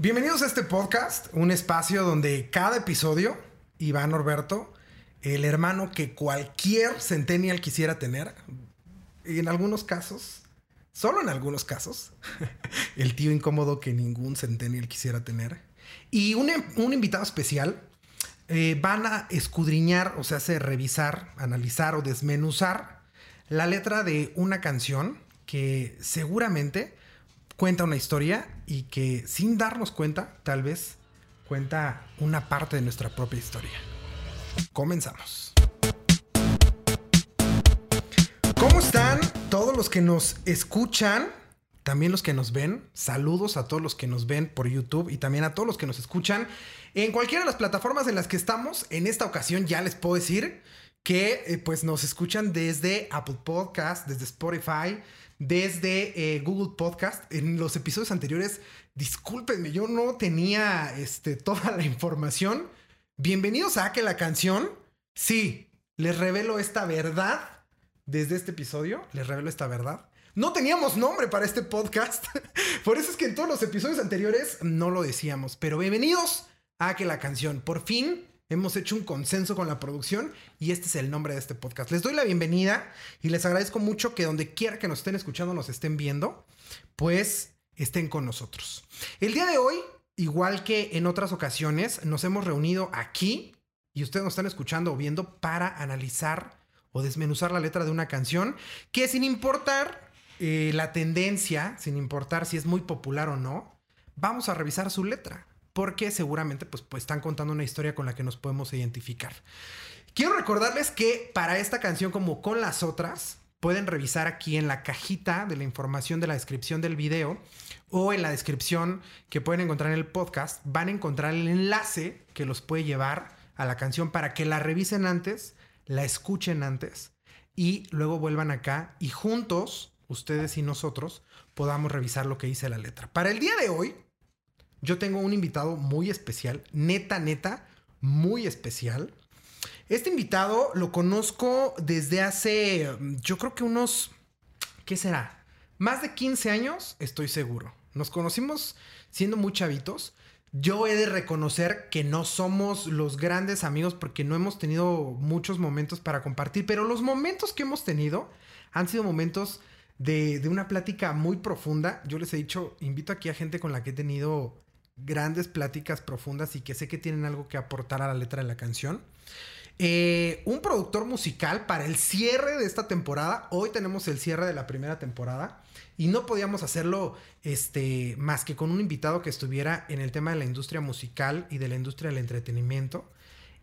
Bienvenidos a este podcast, un espacio donde cada episodio, Iván Norberto, el hermano que cualquier centennial quisiera tener, y en algunos casos, solo en algunos casos, el tío incómodo que ningún centennial quisiera tener, y un, un invitado especial, eh, van a escudriñar, o sea, hace revisar, analizar o desmenuzar la letra de una canción que seguramente cuenta una historia y que sin darnos cuenta, tal vez, cuenta una parte de nuestra propia historia. Comenzamos. ¿Cómo están todos los que nos escuchan? También los que nos ven. Saludos a todos los que nos ven por YouTube y también a todos los que nos escuchan en cualquiera de las plataformas en las que estamos. En esta ocasión ya les puedo decir que eh, pues nos escuchan desde Apple Podcast, desde Spotify, desde eh, Google Podcast. En los episodios anteriores, discúlpenme, yo no tenía este, toda la información. Bienvenidos a Que la canción. Sí, les revelo esta verdad desde este episodio. Les revelo esta verdad. No teníamos nombre para este podcast. Por eso es que en todos los episodios anteriores no lo decíamos. Pero bienvenidos a Que la canción. Por fin Hemos hecho un consenso con la producción y este es el nombre de este podcast. Les doy la bienvenida y les agradezco mucho que donde quiera que nos estén escuchando, nos estén viendo, pues estén con nosotros. El día de hoy, igual que en otras ocasiones, nos hemos reunido aquí y ustedes nos están escuchando o viendo para analizar o desmenuzar la letra de una canción que sin importar eh, la tendencia, sin importar si es muy popular o no, vamos a revisar su letra porque seguramente pues, pues están contando una historia con la que nos podemos identificar. Quiero recordarles que para esta canción como con las otras, pueden revisar aquí en la cajita de la información de la descripción del video o en la descripción que pueden encontrar en el podcast, van a encontrar el enlace que los puede llevar a la canción para que la revisen antes, la escuchen antes y luego vuelvan acá y juntos, ustedes y nosotros, podamos revisar lo que dice la letra. Para el día de hoy, yo tengo un invitado muy especial, neta, neta, muy especial. Este invitado lo conozco desde hace, yo creo que unos, ¿qué será? Más de 15 años, estoy seguro. Nos conocimos siendo muy chavitos. Yo he de reconocer que no somos los grandes amigos porque no hemos tenido muchos momentos para compartir, pero los momentos que hemos tenido han sido momentos de, de una plática muy profunda. Yo les he dicho, invito aquí a gente con la que he tenido grandes pláticas profundas y que sé que tienen algo que aportar a la letra de la canción. Eh, un productor musical para el cierre de esta temporada. Hoy tenemos el cierre de la primera temporada y no podíamos hacerlo este, más que con un invitado que estuviera en el tema de la industria musical y de la industria del entretenimiento.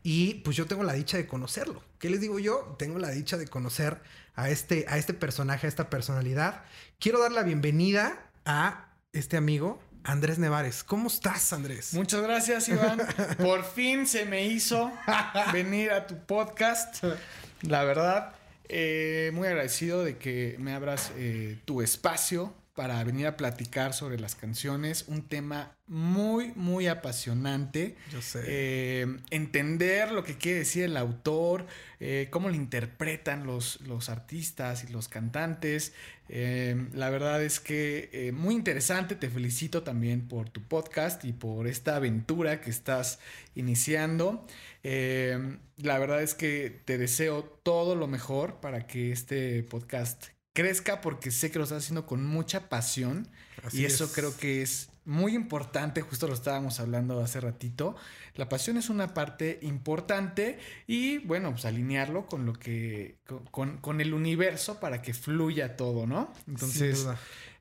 Y pues yo tengo la dicha de conocerlo. ¿Qué les digo yo? Tengo la dicha de conocer a este, a este personaje, a esta personalidad. Quiero dar la bienvenida a este amigo, Andrés Nevares. ¿Cómo estás, Andrés? Muchas gracias, Iván. Por fin se me hizo venir a tu podcast. La verdad, eh, muy agradecido de que me abras eh, tu espacio para venir a platicar sobre las canciones. Un tema muy, muy apasionante. Yo sé. Eh, entender lo que quiere decir el autor, eh, cómo lo interpretan los, los artistas y los cantantes. Eh, la verdad es que muy interesante. Te felicito también por tu podcast y por esta aventura que estás iniciando. la verdad es que te deseo todo lo mejor para que este podcast crezca porque sé que lo estás haciendo con mucha pasión y eso creo que es muy importante, justo lo estábamos hablando hace ratito. La pasión es una parte importante y bueno, pues alinearlo con lo que, con, el universo para que fluya todo, ¿no? Entonces,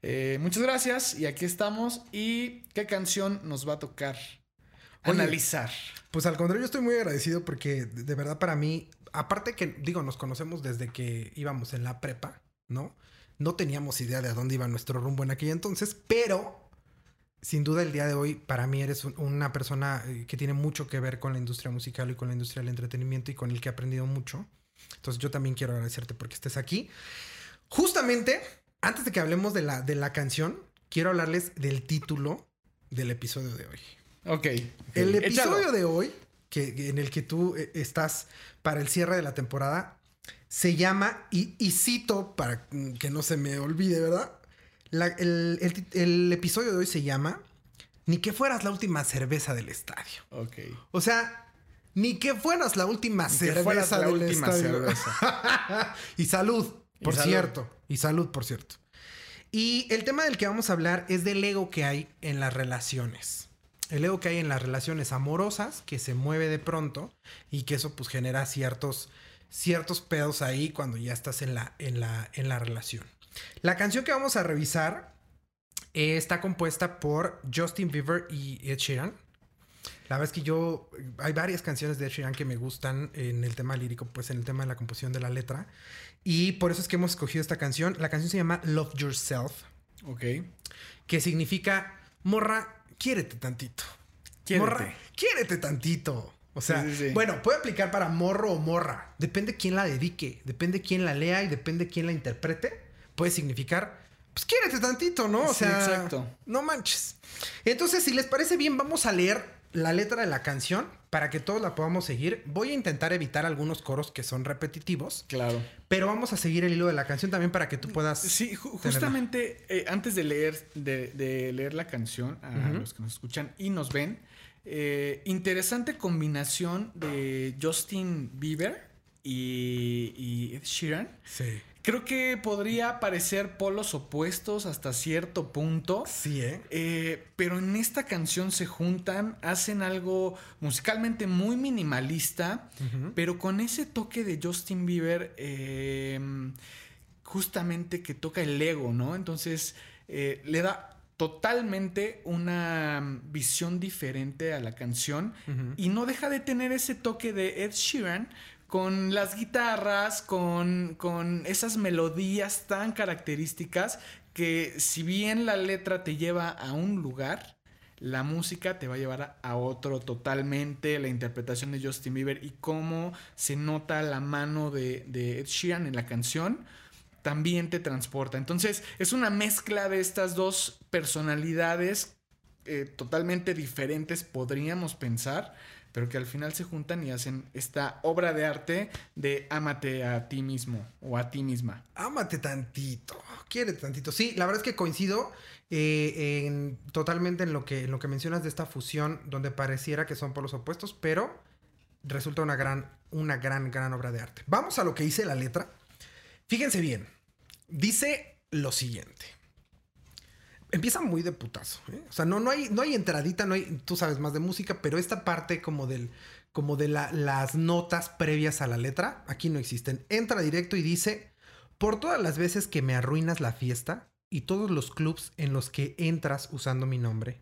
eh, muchas gracias y aquí estamos. ¿Y qué canción nos va a tocar analizar? Pues al contrario, yo estoy muy agradecido porque de verdad para mí, aparte que digo, nos conocemos desde que íbamos en la prepa. ¿No? No teníamos idea de a dónde iba nuestro rumbo en aquella entonces, pero sin duda el día de hoy para mí eres una persona eh, que tiene mucho que ver con la industria musical y con la industria del entretenimiento y con el que he aprendido mucho. Entonces yo también quiero agradecerte porque estés aquí. Justamente, antes de que hablemos de la, de la canción, quiero hablarles del título del episodio de hoy. Ok. El episodio de hoy, que, en el que tú eh, estás para el cierre de la temporada, se llama, y, cito para que no se me olvide, ¿verdad? el, episodio de hoy se llama ni que fueras la última cerveza del estadio. Ok. O sea, ni que fueras la última Ni que cerveza fueras la del última estadio. cerveza. y salud, Y por salud. cierto. Y salud, por cierto. Y el tema del que vamos a hablar es del ego que hay en las relaciones. El ego que hay en las relaciones amorosas, que se mueve de pronto y que eso pues genera ciertos, ciertos pedos ahí cuando ya estás en la, en la, en la relación. La canción que vamos a revisar eh, está compuesta por Justin Bieber y Ed Sheeran. La verdad es que yo, hay varias canciones de Ed Sheeran que me gustan en el tema lírico, pues en el tema de la composición de la letra. Y por eso es que hemos escogido esta canción. La canción se llama Love Yourself, Ok. que significa, morra, quiérete tantito. Quiérete. Morra, quiérete tantito. O sea, Sí, sí, sí. bueno, puede aplicar para morro o morra. Depende quién la dedique, depende quién la lea y depende quién la interprete. Puede significar, pues quiérete tantito, ¿no? O Sí, sea, exacto. no manches. Entonces, si les parece bien, vamos a leer la letra de la canción para que todos la podamos seguir. Voy a intentar evitar algunos coros que son repetitivos, Claro. pero vamos a seguir el hilo de la canción también para que tú puedas. Sí, ju- tenerla. justamente eh, antes de leer, de, de leer la canción a los que nos escuchan y nos ven, eh, interesante combinación de Justin Bieber y, y Ed Sheeran. Sí. Creo que podría parecer polos opuestos hasta cierto punto. Sí, ¿eh? Eh, pero en esta canción se juntan, hacen algo musicalmente muy minimalista, pero con ese toque de Justin Bieber, eh, justamente que toca el ego, ¿no? Entonces eh, le da totalmente una visión diferente a la canción y no deja de tener ese toque de Ed Sheeran con las guitarras, con, con esas melodías tan características que si bien la letra te lleva a un lugar, la música te va a llevar a, a otro totalmente, la interpretación de Justin Bieber y cómo se nota la mano de, de Ed Sheeran en la canción también te transporta. Entonces es una mezcla de estas dos personalidades eh, totalmente diferentes, podríamos pensar, pero que al final se juntan y hacen esta obra de arte de ámate a ti mismo o a ti misma. Ámate tantito, quiérete tantito. Sí, la verdad es que coincido eh, en- totalmente en lo, que, lo que mencionas de esta fusión, donde pareciera que son polos opuestos, pero resulta una gran, una gran, gran obra de arte. Vamos a lo que dice la letra. Fíjense bien, dice lo siguiente. Empieza muy de putazo, ¿eh? O sea, no, no, hay, no hay entradita, no hay, tú sabes más de música, pero esta parte como del, como de la- las notas previas a la letra, aquí no existen. Entra directo y dice, por todas las veces que me arruinas la fiesta y todos los clubs en los que entras usando mi nombre.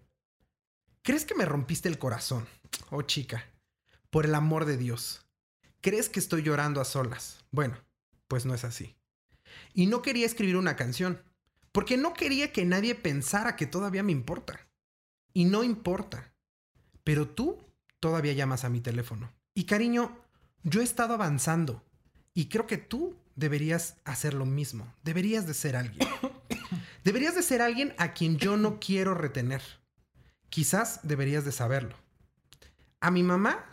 ¿Crees que me rompiste el corazón? Oh chica, por el amor de Dios. ¿Crees que estoy llorando a solas? Bueno, pues no es así. Y no quería escribir una canción, porque no quería que nadie pensara que todavía me importa. Y no importa. Pero tú todavía llamas a mi teléfono. Y cariño, yo he estado avanzando. Y creo que tú deberías hacer lo mismo. Deberías de ser alguien. Deberías de ser alguien a quien yo no quiero retener. Quizás deberías de saberlo. A mi mamá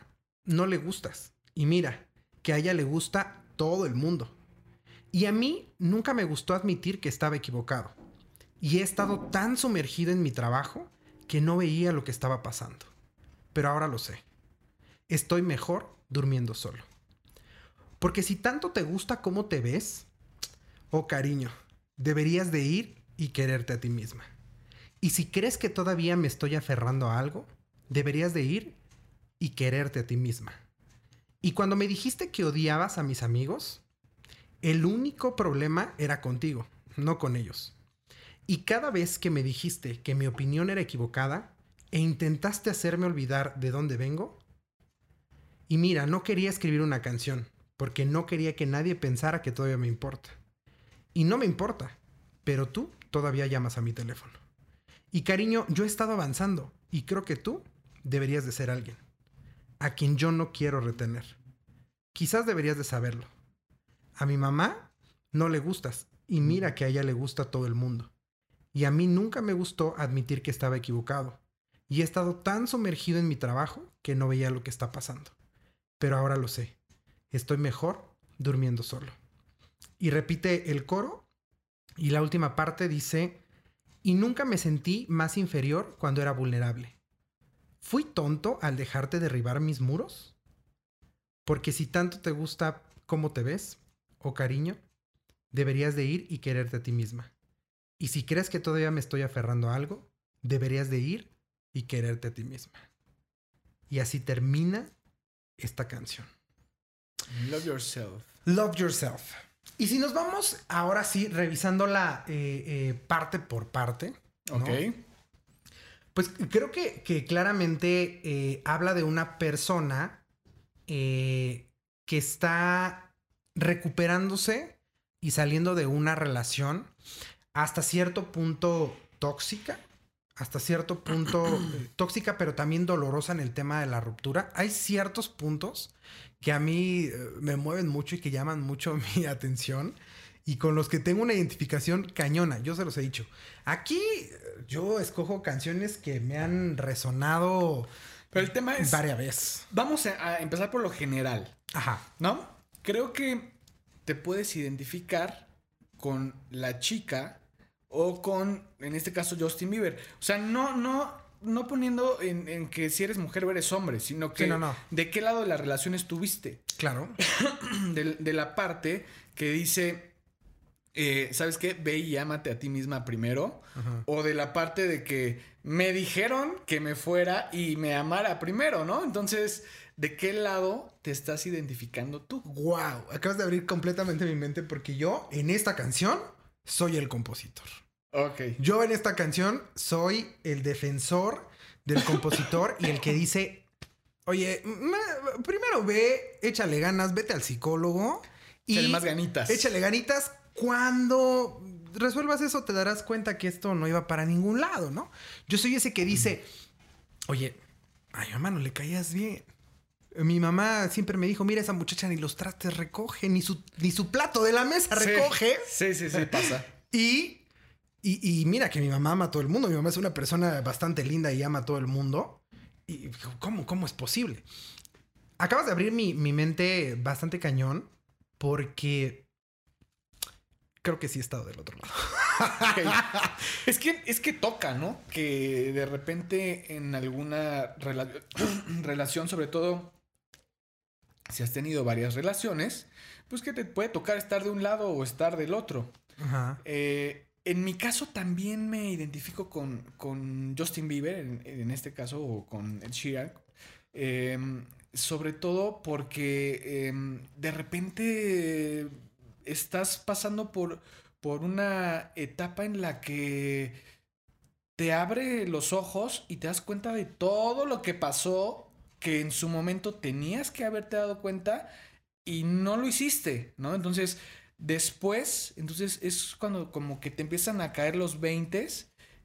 no le gustas. Y mira, que a ella le gusta todo el mundo. Y a mí nunca me gustó admitir que estaba equivocado. Y he estado tan sumergido en mi trabajo que no veía lo que estaba pasando. Pero ahora lo sé. Estoy mejor durmiendo solo. Porque si tanto te gusta cómo te ves, oh cariño, deberías de ir y quererte a ti misma. Y si crees que todavía me estoy aferrando a algo, deberías de ir y quererte a ti misma. Y cuando me dijiste que odiabas a mis amigos, el único problema era contigo, no con ellos. Y cada vez que me dijiste que mi opinión era equivocada e intentaste hacerme olvidar de dónde vengo, y mira, no quería escribir una canción, porque no quería que nadie pensara que todavía me importa. Y no me importa, pero tú todavía llamas a mi teléfono. Y cariño, yo he estado avanzando, y creo que tú deberías de ser alguien, a quien yo no quiero retener. Quizás deberías de saberlo. A mi mamá no le gustas, y mira que a ella le gusta todo el mundo. Y a mí nunca me gustó admitir que estaba equivocado. Y he estado tan sumergido en mi trabajo que no veía lo que está pasando. Pero ahora lo sé. Estoy mejor durmiendo solo. Y repite el coro. Y la última parte dice, y nunca me sentí más inferior cuando era vulnerable. ¿Fui tonto al dejarte derribar mis muros? Porque si tanto te gusta cómo te ves, o cariño, deberías de ir y quererte a ti misma. Y si crees que todavía me estoy aferrando a algo, deberías de ir y quererte a ti misma. Y así termina esta canción. Love yourself. Love yourself. Y si nos vamos ahora sí revisándola eh, eh, parte por parte. ¿no? Ok. Pues creo que, que claramente eh, habla de una persona que está recuperándose y saliendo de una relación hasta cierto punto tóxica, hasta cierto punto eh, tóxica, pero también dolorosa en el tema de la ruptura. Hay ciertos puntos que a mí eh, me mueven mucho y que llaman mucho mi atención y con los que tengo una identificación cañona. Yo se los he dicho. Aquí eh, yo escojo canciones que me han resonado Pero el tema es. varias veces. Vamos a, a empezar por lo general, Ajá. ¿no? Creo que te puedes identificar con la chica o con, en este caso, Justin Bieber. O sea, no, no, no poniendo en, en que si eres mujer o eres hombre, sino que Sí, no, no. de qué lado de la relación estuviste. Claro. de, de la parte que dice, eh, ¿sabes qué? Ve y ámate a ti misma primero. Ajá. O de la parte de que me dijeron que me fuera y me amara primero, ¿no? Entonces, ¿de qué lado te estás identificando tú? Wow, acabas de abrir completamente mi mente porque yo en esta canción soy el compositor. Ok. Yo en esta canción soy el defensor del compositor y el que dice, oye, ma- primero ve, échale ganas, vete al psicólogo y Échale más ganitas. échale ganitas. Cuando resuelvas eso te darás cuenta que esto no iba para ningún lado, ¿no? Yo soy ese que dice, oye, a mi mamá no le caías bien. Mi mamá siempre me dijo, mira esa muchacha ni los trastes recoge, ni su, ni su plato de la mesa Sí. recoge. Sí, sí, sí, pasa. Y, y, y mira que mi mamá ama a todo el mundo. Mi mamá es una persona bastante linda y ama a todo el mundo. Y ¿cómo, cómo es posible? Acabas de abrir mi, mi mente bastante cañón porque creo que sí he estado del otro lado. Es que, es que toca, ¿no? Que de repente en alguna rela- relación, sobre todo si has tenido varias relaciones, pues que te puede tocar estar de un lado o estar del otro. Ajá. Eh, en mi caso también me identifico con, con Justin Bieber, en, en este caso, o con Ed Sheeran. Eh, sobre todo porque eh, de repente estás pasando por, por una etapa en la que te abre los ojos y te das cuenta de todo lo que pasó que en su momento tenías que haberte dado cuenta y no lo hiciste, ¿no? Entonces, después, entonces es cuando como que te empiezan a caer los 20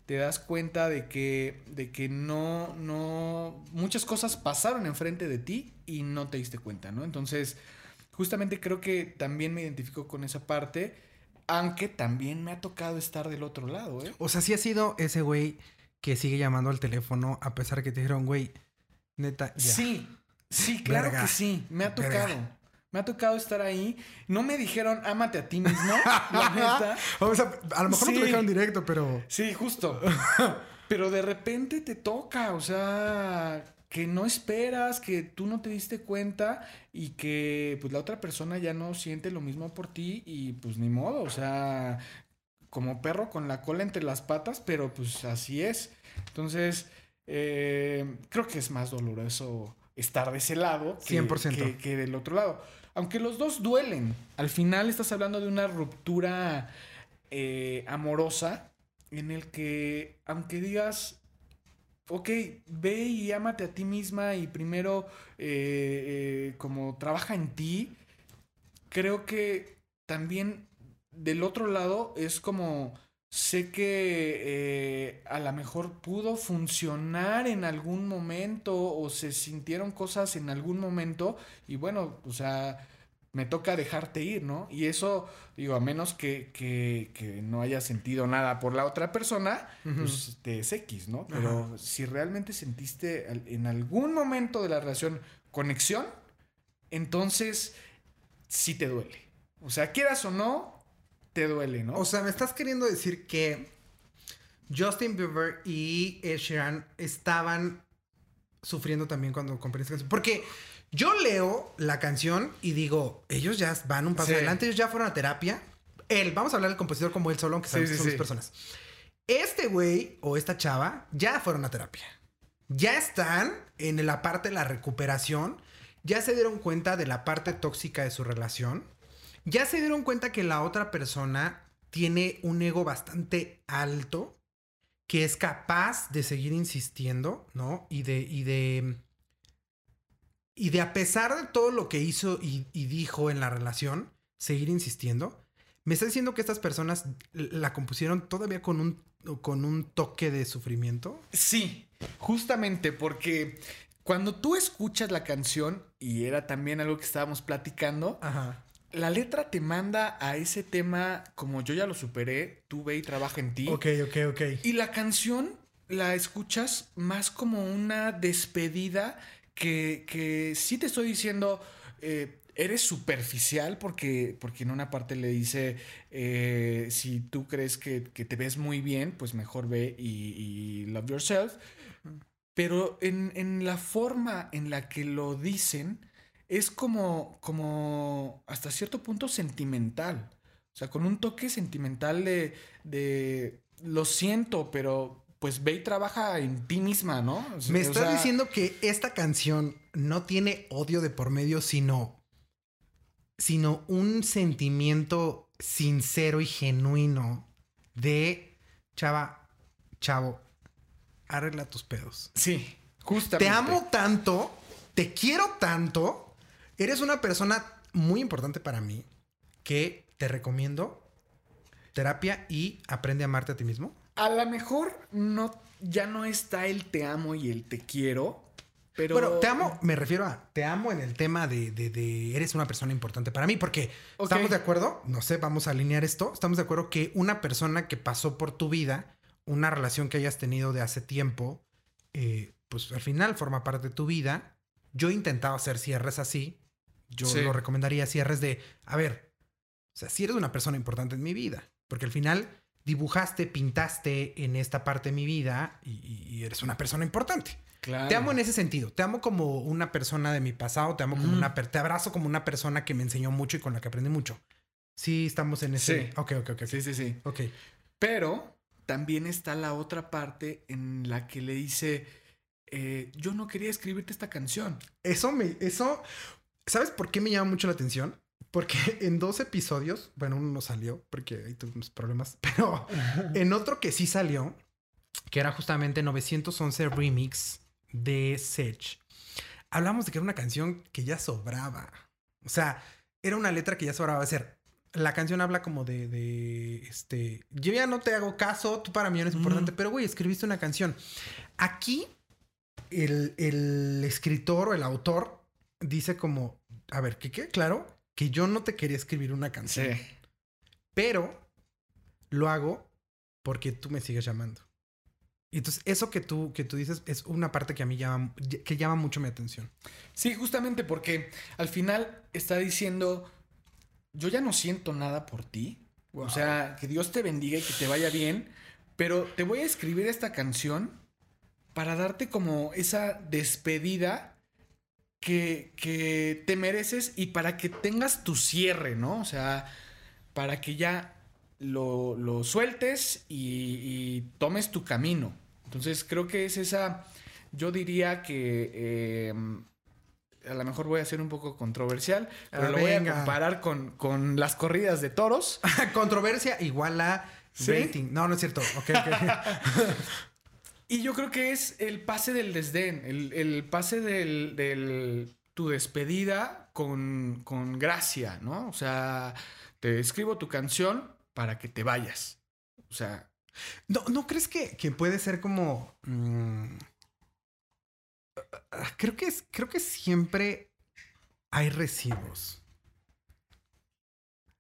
te das cuenta de que, de que no, no, muchas cosas pasaron enfrente de ti y no te diste cuenta, ¿no? Entonces, justamente creo que también me identifico con esa parte, aunque también me ha tocado estar del otro lado, ¿eh? O sea, sí ha sido ese güey que sigue llamando al teléfono a pesar que te dijeron, güey, neta, ya. Sí, sí, claro Verga. que sí, me ha Verga. tocado. Me ha tocado estar ahí. No me dijeron, ámate a ti mismo, la neta. O sea, a lo mejor no te lo dijeron directo, pero... Sí, justo. Pero de repente te toca, o sea, que no esperas, que tú no te diste cuenta y que pues la otra persona ya no siente lo mismo por ti y pues ni modo, o sea, como perro con la cola entre las patas, pero pues así es. Entonces, eh, creo que es más doloroso estar de ese lado que, 100%. que- que del otro lado. Aunque los dos duelen, al final estás hablando de una ruptura eh, amorosa en el que, aunque digas, ok, ve y ámate a ti misma y primero eh, eh, como trabaja en ti, creo que también del otro lado es como sé que eh, a lo mejor pudo funcionar en algún momento o se sintieron cosas en algún momento y bueno, o sea, me toca dejarte ir, ¿no? Y eso, digo, a menos que, que, que no haya sentido nada por la otra persona, pues te es X, ¿no? Pero si realmente sentiste en algún momento de la relación conexión, entonces sí te duele. O sea, quieras o no, te duele, ¿no? O sea, me estás queriendo decir que Justin Bieber y Ed Sheeran estaban sufriendo también cuando compré esta canción. Porque yo leo la canción y digo, ellos ya van un paso Sí. adelante, ellos ya fueron a terapia. Él, vamos a hablar del compositor como él solo, aunque sabemos sí, que son dos personas. Este güey o esta chava ya fueron a terapia. Ya están en la parte de la recuperación. Ya se dieron cuenta de la parte tóxica de su relación. Ya se dieron cuenta que la otra persona tiene un ego bastante alto que es capaz de seguir insistiendo, ¿no? Y de, y de, y de a pesar de todo lo que hizo y, y dijo en la relación, seguir insistiendo. Me está diciendo que estas personas la compusieron todavía con un, con un toque de sufrimiento. Sí, justamente porque cuando tú escuchas la canción, y era también algo que estábamos platicando, Ajá. La letra te manda a ese tema como yo ya lo superé, tú ve y trabaja en ti. Ok, ok, ok. Y la canción la escuchas más como una despedida que, que sí te estoy diciendo, eh, eres superficial porque, porque en una parte le dice, eh, si tú crees que, que te ves muy bien, pues mejor ve y, y love yourself. Pero en, en la forma en la que lo dicen es como, como hasta cierto punto sentimental. O sea, con un toque sentimental de, de lo siento, pero pues ve y trabaja en ti misma, ¿no? O sea, Me o estás sea, diciendo que esta canción no tiene odio de por medio, sino, sino un sentimiento sincero y genuino de chava, chavo, arregla tus pedos. Sí, justamente. Te amo tanto, te quiero tanto, eres una persona muy importante para mí que te recomiendo terapia y aprende a amarte a ti mismo. A lo mejor no, ya no está el te amo y el te quiero, pero... Bueno, te amo, me refiero a te amo en el tema de, de- de eres una persona importante para mí, porque estamos de acuerdo, no sé, vamos a alinear esto, estamos de acuerdo que una persona que pasó por tu vida, una relación que hayas tenido de hace tiempo, eh, pues al final forma parte de tu vida. Yo he intentado hacer cierres así, yo Sí. lo recomendaría cierres de, a ver, o sea, si eres una persona importante en mi vida, porque al final dibujaste, pintaste en esta parte de mi vida y- eres una persona importante. Claro. Te amo en ese sentido. Te amo como una persona de mi pasado. Te amo como Mm. una... Te abrazo como una persona que me enseñó mucho y con la que aprendí mucho. Sí, estamos en ese... Sí. Ok, ok, ok. Sí, sí, sí. Ok. Pero también está la otra parte en la que le dice, eh, yo no quería escribirte esta canción. Eso me... Eso... ¿Sabes por qué me llama mucho la atención? Porque en dos episodios, bueno, uno no salió porque ahí tuvimos problemas, pero en otro que sí salió, que era justamente 911 Remix de Sech, hablamos de que era una canción que ya sobraba. O sea, era una letra que ya sobraba. Es decir, la canción habla como de, de, este, yo ya no te hago caso, tú para mí eres importante, Ujú. pero güey, escribiste una canción. Aquí, el, el escritor o el autor dice como, a ver, que quede claro que yo no te quería escribir una canción, pero lo hago porque tú me sigues llamando. Y entonces, eso que tú, que tú dices es una parte que a mí llama, que llama mucho mi atención. Sí, justamente porque al final está diciendo, yo ya no siento nada por ti. O sea, que Dios te bendiga y que te vaya bien, pero te voy a escribir esta canción para darte como esa despedida que, que te mereces y para que tengas tu cierre, ¿no? O sea, para que ya lo, lo sueltes y, y tomes tu camino. Entonces creo que es esa, yo diría que eh, a lo mejor voy a ser un poco controversial, pero Ah, lo voy a comparar con, con las corridas de toros. Controversia igual a ¿Sí? rating. No, no es cierto. Ok, ok. Y yo creo que es el pase del desdén, el, el pase del, del- tu despedida con, con gracia, ¿no? O sea, te escribo tu canción para que te vayas. O sea, ¿No, ¿no crees que, que puede ser como... mm, creo, que es, creo que siempre hay recibos.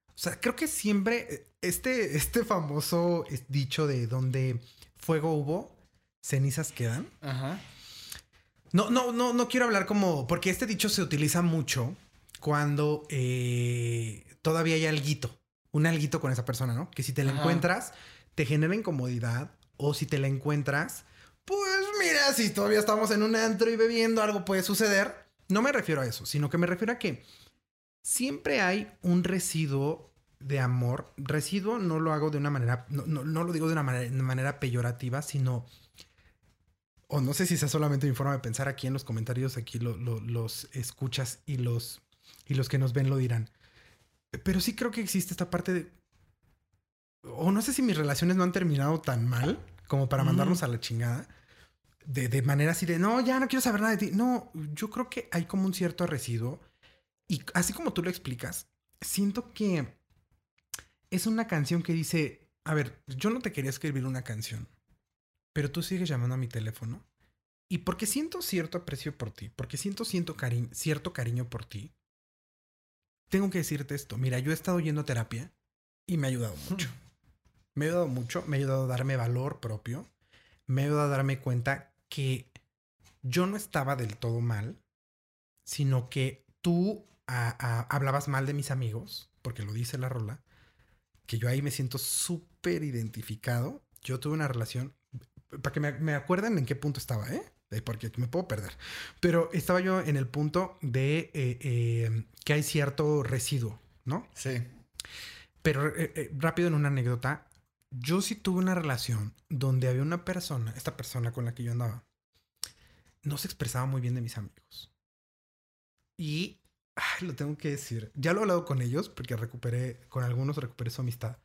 O sea, creo que siempre... eh, Este, este famoso dicho de donde fuego hubo, cenizas quedan. ajá. No, no, no, no quiero hablar como. Porque este dicho se utiliza mucho cuando eh, todavía hay alguito. Un alguito con esa persona, ¿no? Que si te la Ajá. encuentras, te genera incomodidad o si te la encuentras, pues mira, si todavía estamos en un antro y bebiendo, algo puede suceder. No me refiero a eso, sino que me refiero a que siempre hay un residuo de amor. Residuo no lo hago de una manera, no, lo digo de una manera, peyorativa, sino, o no sé si sea solamente mi forma de pensar aquí en los comentarios, aquí los escuchas y los, y los que nos ven lo dirán. Pero sí creo que existe esta parte de, o no sé si mis relaciones no han terminado tan mal como para mandarnos a la chingada. De, de, manera así de, no, ya no quiero saber nada de ti. No, yo creo que hay como un cierto residuo. Y así como tú lo explicas, siento que es una canción que dice, a ver, yo no te quería escribir una canción, pero tú sigues llamando a mi teléfono. Y porque siento cierto aprecio por ti, porque siento, siento cierto cariño por ti, tengo que decirte esto. Mira, yo he estado yendo a terapia y me ha ayudado mucho. Me ha ayudado mucho, me ha ayudado a darme valor propio, me ha ayudado a darme cuenta que yo no estaba del todo mal, sino que tú hablabas mal de mis amigos, porque lo dice la rola, que yo ahí me siento súper identificado. Yo tuve una relación, para que me, acuerden en qué punto estaba, ¿eh? Porque me puedo perder. Pero estaba yo en el punto de eh, eh, que hay cierto residuo, ¿no? Sí. Pero eh, rápido en una anécdota, yo sí tuve una relación donde había una persona, esta persona con la que yo andaba, no se expresaba muy bien de mis amigos. Y lo tengo que decir. Ya lo he hablado con ellos porque recuperé, con algunos recuperé su amistad.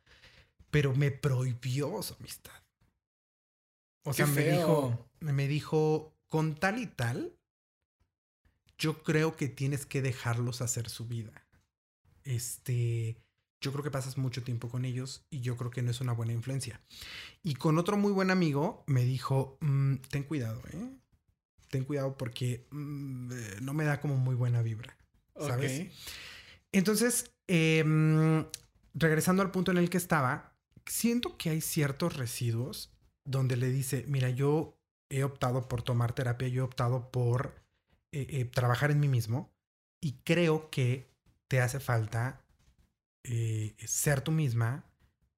Pero me prohibió su amistad. O sea, me dijo, me dijo, con tal y tal, yo creo que tienes que dejarlos hacer su vida. Este, yo creo que pasas mucho tiempo con ellos y yo creo que no es una buena influencia. Y con otro muy buen amigo me dijo, mm, ten cuidado, ¿eh? Ten cuidado porque mm, eh, no me da como muy buena vibra. ¿sabes? Entonces, em, regresando al punto en el que estaba, siento que hay ciertos residuos donde le dice, mira, yo he optado por tomar terapia, yo he optado por eh, eh, trabajar en mí mismo y creo que te hace falta eh, ser tú misma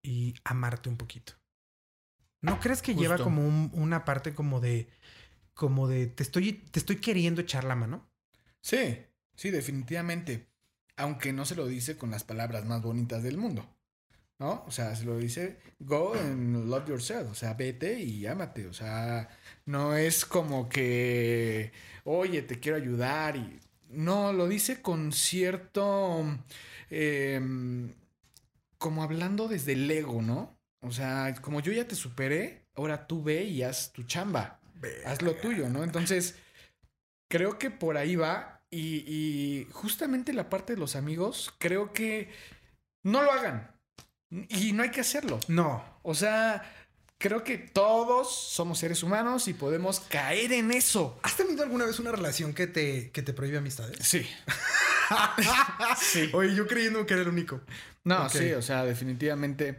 y amarte un poquito. ¿No crees que lleva como una parte como de, como de, te estoy, te estoy queriendo echar la mano? Sí, Sí, definitivamente. Aunque no se lo dice con las palabras más bonitas del mundo. ¿No? O sea, se lo dice, go and love yourself. O sea, vete y ámate. O sea, no es como que, oye, te quiero ayudar. Y... No, lo dice con cierto. Em, como hablando desde el ego, ¿no? O sea, como yo ya te superé, ahora tú ve y haz tu chamba. Haz lo tuyo, ¿no? Entonces, creo que por ahí va y, justamente la parte de los amigos, creo que no lo hagan. Y no hay que hacerlo. No. O sea, creo que todos somos seres humanos y podemos caer en eso. ¿Has tenido alguna vez una relación que te, que te prohíbe amistades? Sí. sí. Oye, yo creyendo que era el único. No, sí, o sea, definitivamente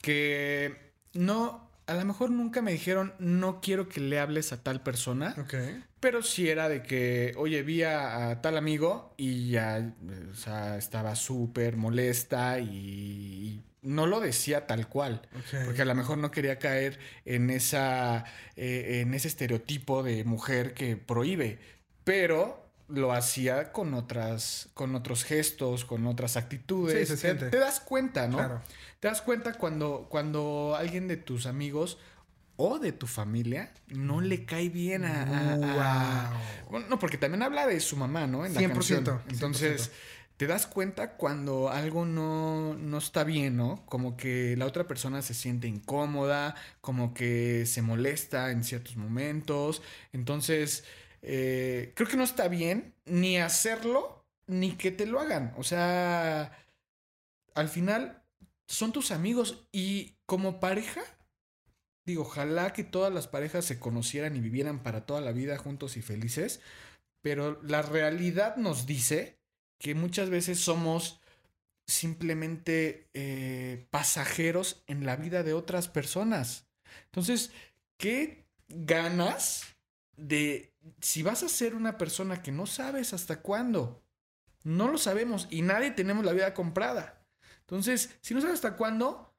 que no, a lo mejor nunca me dijeron, no quiero que le hables a tal persona. Ok. Pero sí era de que, oye, vi a, tal amigo y ya, o sea, estaba súper molesta y, no lo decía tal cual. Porque a lo mejor no quería caer en, esa, eh, en ese estereotipo de mujer que prohíbe. Pero lo hacía con otras, con otros gestos, con otras actitudes. Sí, se te, te, das cuenta, ¿no? Claro. Te das cuenta cuando, cuando alguien de tus amigos o de tu familia no le cae bien a... no, porque también habla de su mamá, ¿no? En la 100%, canción. Entonces, te das cuenta cuando algo no, no está bien, ¿no? Como que la otra persona se siente incómoda, como que se molesta en ciertos momentos. Entonces, eh, creo que no está bien ni hacerlo, ni que te lo hagan. O sea, al final son tus amigos y como pareja, digo, ojalá que todas las parejas se conocieran y vivieran para toda la vida juntos y felices, pero la realidad nos dice que muchas veces somos simplemente eh, pasajeros en la vida de otras personas. Entonces, ¿qué ganas de si vas a ser una persona que no sabes hasta cuándo? No lo sabemos y nadie tenemos la vida comprada. Entonces, si no sabes hasta cuándo,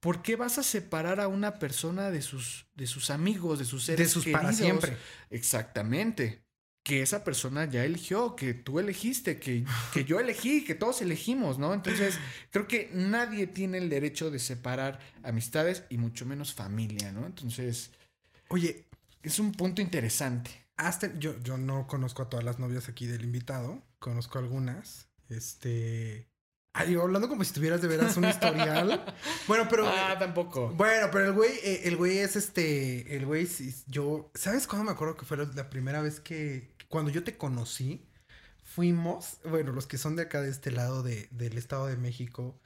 ¿por qué vas a separar a una persona de sus, de sus amigos, de sus seres De sus queridos? para siempre. Exactamente. Que esa persona ya eligió, que tú elegiste, que, que yo elegí, que todos elegimos, ¿no? Entonces, creo que nadie tiene el derecho de separar amistades y mucho menos familia, ¿no? Entonces, Oye, es un punto interesante. hasta yo, yo no conozco a todas las novias aquí del invitado. Conozco algunas. Este. Ay, yo hablando como si tuvieras de veras un historial. bueno, pero. ah, tampoco. Bueno, pero el güey, eh, el güey es este, el güey, yo, ¿sabes cuándo me acuerdo que fue la, la primera vez que, cuando yo te conocí, fuimos, bueno, los que son de acá de este lado de, del Estado de México,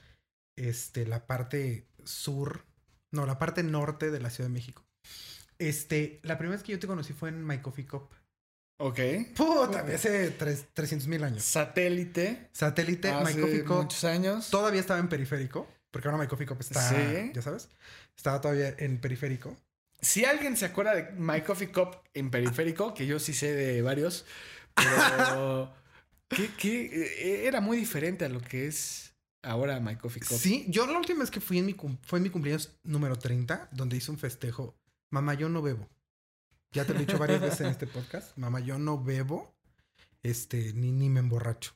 este, la parte sur, no, la parte norte de la Ciudad de México. Este, la primera vez que yo te conocí fue en My Coffee Cup. Ok. Puta, hace tres- 300 mil años. Satélite. Satélite, My hace Coffee Cup. muchos años. Todavía estaba en periférico, porque ahora My Coffee Cup está, Sí. ya sabes, estaba todavía en periférico. Si alguien se acuerda de My Coffee Cup en periférico, que yo sí sé de varios, pero que, que, eh, era muy diferente a lo que es ahora My Coffee Cup. Sí, yo la última vez que fui en mi fue en mi cumpleaños número 30, donde hice un festejo. Mamá, yo no bebo. Ya te lo he dicho varias veces en este podcast. Mamá, yo no bebo. Este, ni, ni me emborracho.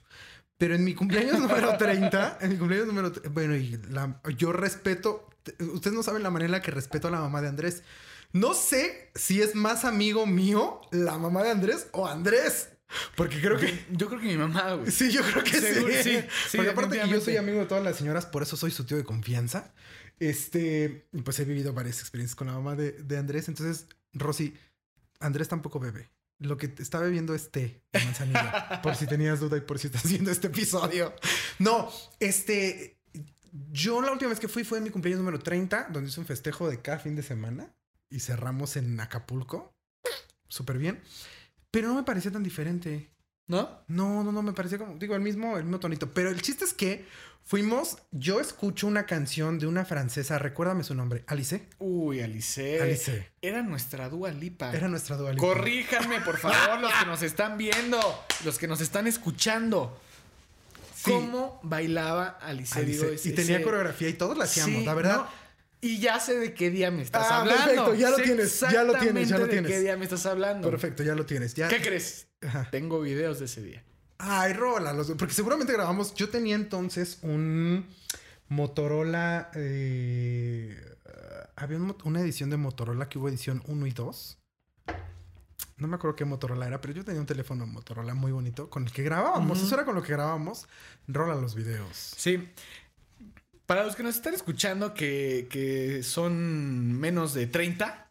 Pero en mi cumpleaños número 30, en mi cumpleaños número... Bueno, y la- yo respeto... te- Ustedes no saben la manera en la que respeto a la mamá de Andrés. No sé si es más amigo mío la mamá de Andrés o Andrés. Porque creo que... Yo creo que mi mamá, güey. Sí, yo creo que Seguro, sí. sí, sí, Porque aparte que yo soy amigo de todas las señoras, por eso soy su tío de confianza. Este, pues he vivido varias experiencias con la mamá de, de Andrés. Entonces, Rosy, Andrés tampoco bebe. Lo que está bebiendo es té de manzanilla. por si tenías duda y por si estás viendo este episodio. No, este. Yo la última vez que fui fue en mi cumpleaños número 30, donde hice un festejo de cada fin de semana y cerramos en Acapulco. Súper bien. Pero no me parecía tan diferente. ¿No? No, no, no, me parecía como, digo, el mismo, el mismo tonito. Pero el chiste es que fuimos, yo escucho una canción de una francesa, recuérdame su nombre, Alice. Uy, Alice. Alice. Era nuestra Dua Lipa. Era nuestra dualidad. Corríjanme, por favor, los que nos están viendo, los que nos están escuchando. Sí. ¿Cómo bailaba Alice? Alice. Digo, ese- y tenía ese- coreografía y todos la hacíamos, Sí, la verdad. no, Y ya sé de qué día me estás Ah, hablando. perfecto, ya lo Sé tienes, ya lo tienes, ya lo tienes. de qué día me estás hablando. Perfecto, ya lo tienes. Ya. ¿Qué crees? Ajá. Tengo videos de ese día. Ay, rola, los- porque seguramente grabamos. Yo tenía entonces un Motorola. eh, había un una edición de Motorola que hubo edición 1 y 2. No me acuerdo qué Motorola era, pero yo tenía un teléfono Motorola muy bonito con el que grabábamos. Eso era con lo que grabábamos. Rola los videos. Sí. Para los que nos están escuchando que, que son menos de 30,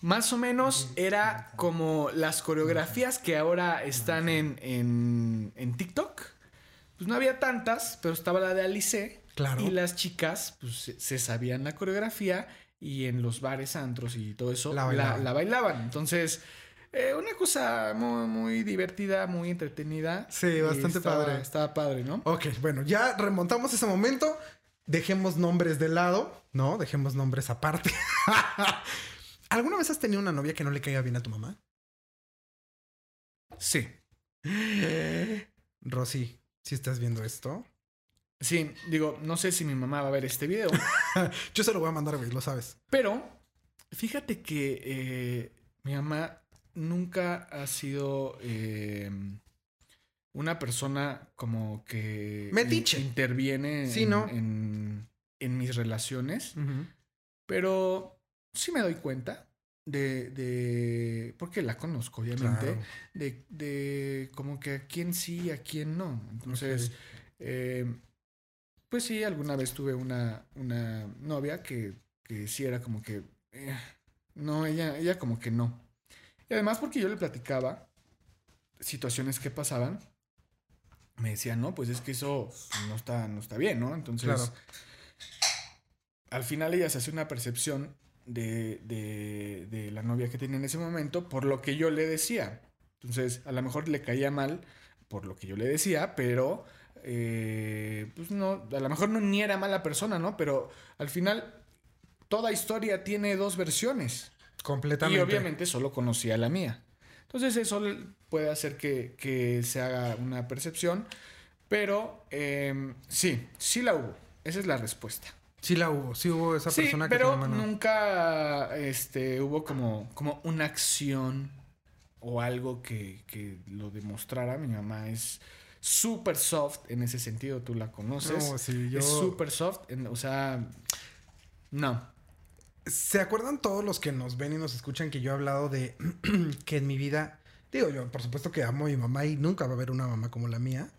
más o menos era como las coreografías que ahora están en, en, en TikTok. Pues no había tantas, pero estaba la de Alice. Claro. Y las chicas pues, se, sabían la coreografía y en los bares, antros y todo eso La la bailaban. la bailaban. Entonces, eh, una cosa muy, muy divertida, muy entretenida. Sí, bastante estaba- padre. Estaba padre, ¿no? Ok, bueno, ya remontamos ese momento. Dejemos nombres de lado, ¿no? Dejemos nombres aparte. ¿Alguna vez has tenido una novia que no le caiga bien a tu mamá? Sí. Rosy, si estás viendo esto, Sí, digo, no sé si mi mamá va a ver este video, yo se lo voy a mandar, güey, lo sabes. pero fíjate que eh, mi mamá nunca ha sido eh, una persona como que Metiche. interviene Sí, en, ¿no? en- en mis relaciones, pero sí me doy cuenta de, de porque la conozco, obviamente, Claro. de, de como que a quién sí y a quién no. Entonces, eh, pues sí, alguna vez tuve una, una novia que, que sí era como que, eh, no, ella, ella como que no. Y además porque yo le platicaba situaciones que pasaban, me decía, no, pues es que eso no está, no está bien, ¿no? Entonces, Claro. al final ella se hace una percepción de, de, de la novia que tenía en ese momento por lo que yo le decía. Entonces, a lo mejor le caía mal por lo que yo le decía, pero eh, pues no, a lo mejor no ni era mala persona, ¿no? Pero al final toda historia tiene dos versiones. Completamente. Y obviamente solo conocía la mía. Entonces eso puede hacer que, que se haga una percepción, pero eh, sí, sí la hubo. Esa es la respuesta. Sí la hubo, sí hubo esa Sí, persona que pero no- nunca este, hubo como, como una acción o algo que, que lo demostrara. Mi mamá es súper soft en ese sentido, tú la conoces. No, sí, yo- Es súper soft, en- o sea, no. ¿Se acuerdan todos los que nos ven y nos escuchan que yo he hablado de que en mi vida, digo yo, por supuesto que amo a mi mamá y nunca va a haber una mamá como la mía,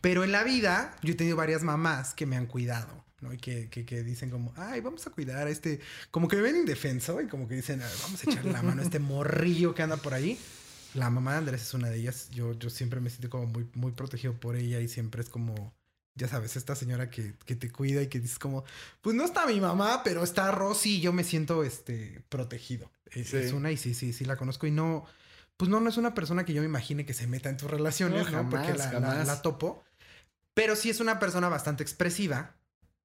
pero en la vida yo he tenido varias mamás que me han cuidado, ¿no? Y que, que, dicen como, ay, vamos a cuidar a este, como que me ven indefenso y como que dicen, "Ah, vamos a echarle la mano a este morrillo que anda por ahí. La mamá de Andrés es una de ellas. Yo, yo siempre me siento como muy, muy protegido por ella y siempre es como, ya sabes, esta señora que, que te cuida y que dices como, pues no está mi mamá, pero está Rosy y yo me siento este protegido. Es, Sí. es una y sí, sí, sí la conozco y no, pues no, no es una persona que yo me imagine que se meta en tus relaciones, No, ¿no? Porque la, la- la topo. Pero sí es una persona bastante expresiva,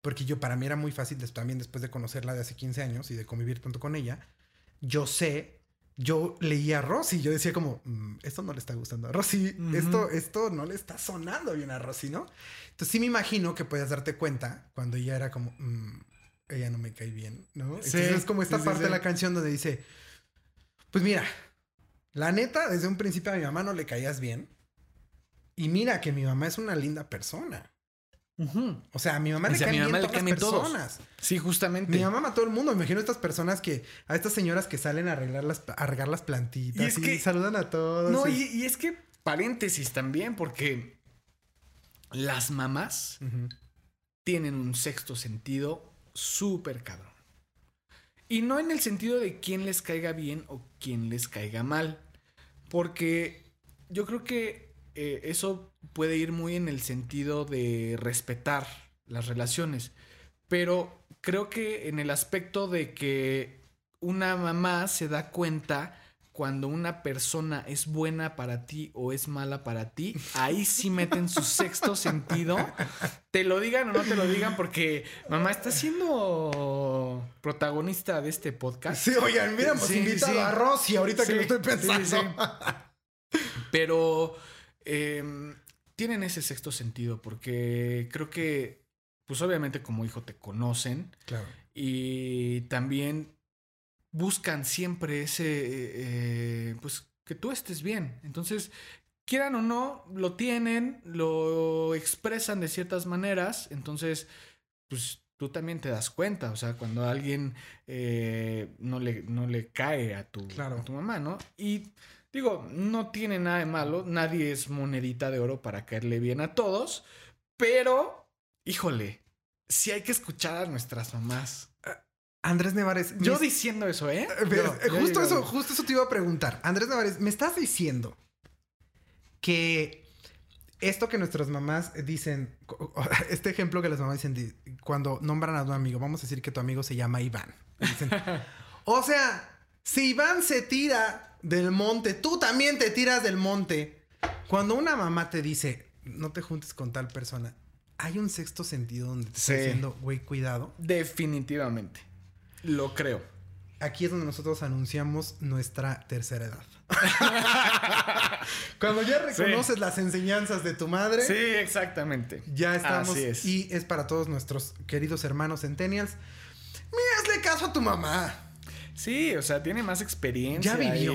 porque yo para mí era muy fácil también después de conocerla de hace 15 años y de convivir tanto con ella, yo sé, yo leía a Rosy, yo decía como, "Mm, esto no le está gustando a Rosy, esto, esto no le está sonando bien a Rosy, ¿no? Entonces sí me imagino que puedes darte cuenta cuando ella era como, "Mm, ella no me cae bien, ¿no? Sí, Entonces es como esta sí, sí, parte de la canción donde dice, pues mira, la neta, desde un principio a mi mamá no le caías bien. Y mira que mi mamá es una linda persona. O sea, a mi mamá O le sea, a caen mi mamá bien le todas las todos. personas. Sí, justamente. Mi mamá a todo el mundo. Me imagino estas personas que, a estas señoras que salen a arreglar las, a regar las plantitas Y y, es que- saludan a todos. No, y- es que paréntesis también, porque las mamás tienen un sexto sentido súper cabrón. Y no en el sentido de quién les caiga bien o quién les caiga mal. Porque yo creo que eh, eso puede ir muy en el sentido de respetar las relaciones. Pero creo que en el aspecto de que una mamá se da cuenta cuando una persona es buena para ti o es mala para ti, ahí sí meten su sexto sentido. Te lo digan o no te lo digan, porque mamá está siendo protagonista de este podcast. Sí, oigan, hubiéramos Sí, invitado sí. a Rosy ahorita que Sí, lo estoy pensando. Pero em, tienen ese sexto sentido, porque creo que, pues obviamente como hijo te conocen Claro. y también buscan siempre ese, eh, pues que tú estés bien. Entonces, quieran o no, lo tienen, lo expresan de ciertas maneras, entonces, pues tú también te das cuenta, o sea, cuando a alguien eh, no, le, no le cae a tu, Claro. a tu mamá, ¿no? Y digo, no tiene nada de malo, nadie es monedita de oro para caerle bien a todos, pero, híjole, sí hay que escuchar a nuestras mamás. Andrés Nevares. Yo diciendo eso, ¿eh? Eh, Yo- eh, yo justo eso, justo eso te iba a preguntar. Andrés Nevares, me estás diciendo que esto que nuestras mamás dicen, este ejemplo que las mamás dicen cuando nombran a un amigo, vamos a decir que tu amigo se llama Iván. Dicen, o sea, si Iván se tira del monte, tú también te tiras del monte. Cuando una mamá te dice, no te juntes con tal persona, hay un sexto sentido donde te está Sí. diciendo, güey, cuidado. Definitivamente. Lo creo. Aquí es donde nosotros anunciamos nuestra tercera edad. Cuando ya reconoces las enseñanzas de tu madre, Sí, exactamente. ya estamos. Así es. Y es para todos nuestros queridos hermanos centennials. Mira, hazle caso a tu mamá. Sí, o sea, tiene más experiencia. Ya vivió.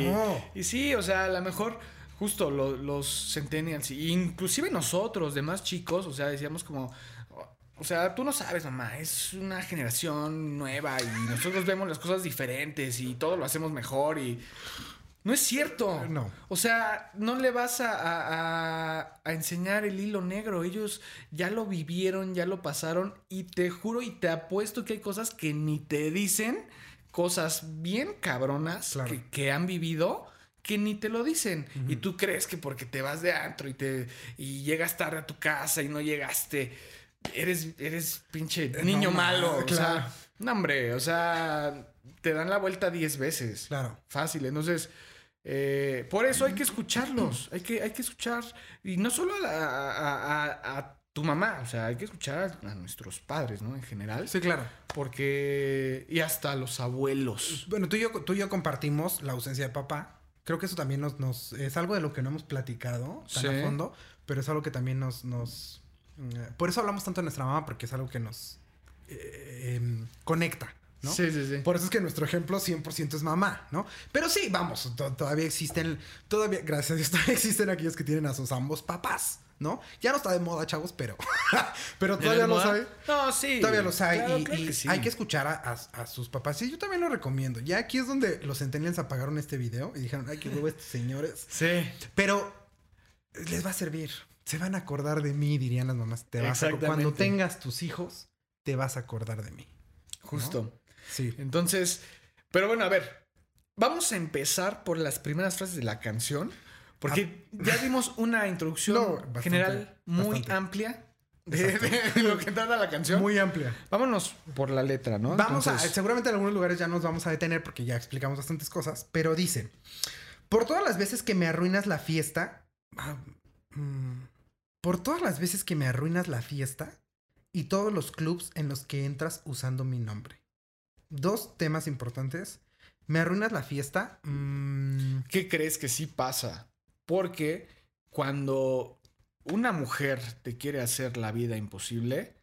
Y, y sí, o sea, a lo mejor justo lo- los centennials, inclusive nosotros, demás chicos, o sea, decíamos como, o sea, tú no sabes, mamá, es una generación nueva y nosotros vemos las cosas diferentes y todo lo hacemos mejor y... No es cierto. No. O sea, no le vas a- a enseñar el hilo negro. Ellos ya lo vivieron, ya lo pasaron. Y te juro y te apuesto que hay cosas que ni te dicen. Cosas bien cabronas Claro. que, que han vivido que ni te lo dicen. Y tú crees que porque te vas de antro y, te, y llegas tarde a tu casa y no llegaste, eres, eres pinche Eh, niño no, malo. O claro. sea, no, hombre, o sea, te dan la vuelta 10 veces. Claro. Fácil. Entonces, eh, por eso hay que escucharlos. Hay que, hay que escuchar. Y no solo a, la- a- a- a tu mamá, o sea, hay que escuchar a nuestros padres, ¿no? En general. Sí, claro. Porque. Y hasta a los abuelos. Bueno, tú y yo, tú y yo compartimos la ausencia de papá. Creo que eso también nos, nos es algo de lo que no hemos platicado tan Sí. a fondo, pero es algo que también nos, nos eh, por eso hablamos tanto de nuestra mamá, porque es algo que nos eh, em, conecta. ¿no? Sí, sí, sí. Por eso es que nuestro ejemplo 100% es mamá, ¿no? Pero sí, vamos, to- todavía existen, todavía, gracias a Dios, todavía existen aquellos que tienen a sus ambos papás, ¿no? Ya no está de moda, chavos, pero, pero todavía los hay. No, sí. Todavía los hay Claro, y, claro y que sí. hay que escuchar a, a- a sus papás. Sí, yo también lo recomiendo. Ya aquí es donde los centennials apagaron este video y dijeron, ay, qué huevo estos señores. Sí. Pero les va a servir. Se van a acordar de mí, dirían las mamás. Te vas a, cuando tengas tus hijos, te vas a acordar de mí. Justo. Sí. Entonces, pero bueno, a ver, vamos a empezar por las primeras frases de la canción, porque ya dimos una introducción Ah. No, bastante, general muy bastante. amplia de, de lo que trata la canción. Muy amplia. Vámonos por la letra, ¿no? Vamos a, seguramente en algunos lugares ya nos vamos a detener porque ya explicamos bastantes cosas, pero dice, por todas las veces que me arruinas la fiesta, ah, mm, por todas las veces que me arruinas la fiesta y todos los clubs en los que entras usando mi nombre. Dos temas importantes. ¿Me arruinas la fiesta? Mm, ¿Qué crees que sí pasa? Porque cuando una mujer te quiere hacer la vida imposible,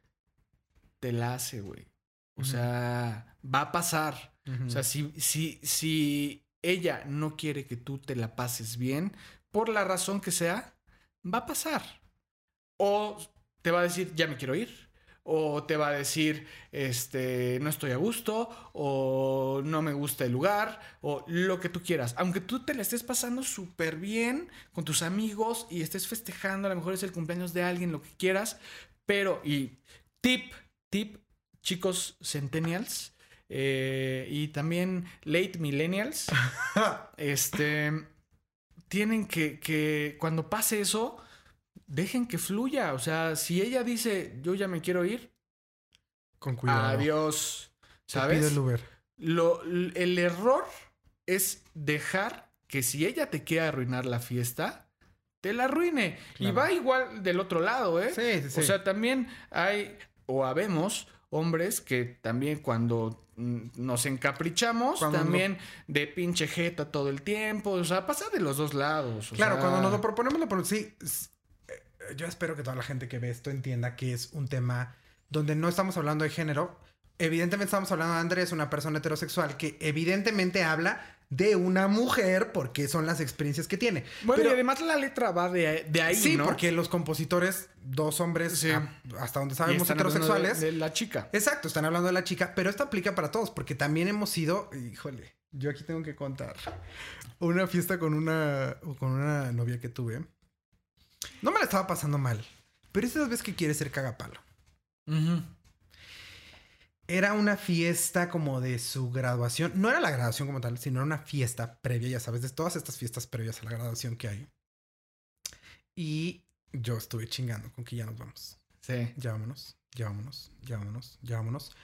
te la hace, güey. O sea, va a pasar. O sea, si, si, si ella no quiere que tú te la pases bien, por la razón que sea, va a pasar. O te va a decir, ya me quiero ir. O te va a decir, este, no estoy a gusto. O no me gusta el lugar. O lo que tú quieras. Aunque tú te la estés pasando súper bien con tus amigos y estés festejando, a lo mejor es el cumpleaños de alguien, lo que quieras. Pero, y tip, tip, chicos centennials. eh, y también late millennials. este, tienen que, que, cuando pase eso, dejen que fluya. O sea, si ella dice, yo ya me quiero ir, Con cuidado. adiós. ¿Sabes? el Uber. Lo, el error es dejar que si ella te quiere arruinar la fiesta, te la arruine. Y va igual del otro lado, ¿eh? Sí, sí, sí. O sea, también hay o habemos hombres que también cuando mm, nos encaprichamos, Cuando también de pinche jeta todo el tiempo. O sea, pasa de los dos lados. o Claro, sea, cuando nos lo proponemos, lo pro- sí. Yo espero que toda la gente que ve esto entienda que es un tema donde no estamos hablando de género. Evidentemente estamos hablando de Andrés, una persona heterosexual que evidentemente habla de una mujer porque son las experiencias que tiene. Bueno, Pero- y además la letra va de, de ahí, sí, ¿no? porque los compositores, dos hombres, Sí. a- hasta donde sabemos heterosexuales. De, de la chica. Exacto, están hablando de la chica, pero esto aplica para todos, porque también hemos sido, híjole, yo aquí tengo que contar una fiesta con una, con una novia que tuve. No me la estaba pasando mal, pero esas veces que quiere ser cagapalo. Era una fiesta como de su graduación. No era la graduación como tal, sino era una fiesta previa, ya sabes, de todas estas fiestas previas a la graduación que hay. Y yo estuve chingando con que ya nos vamos. Sí. Ya vámonos, ya vámonos, ya vámonos, ya vámonos.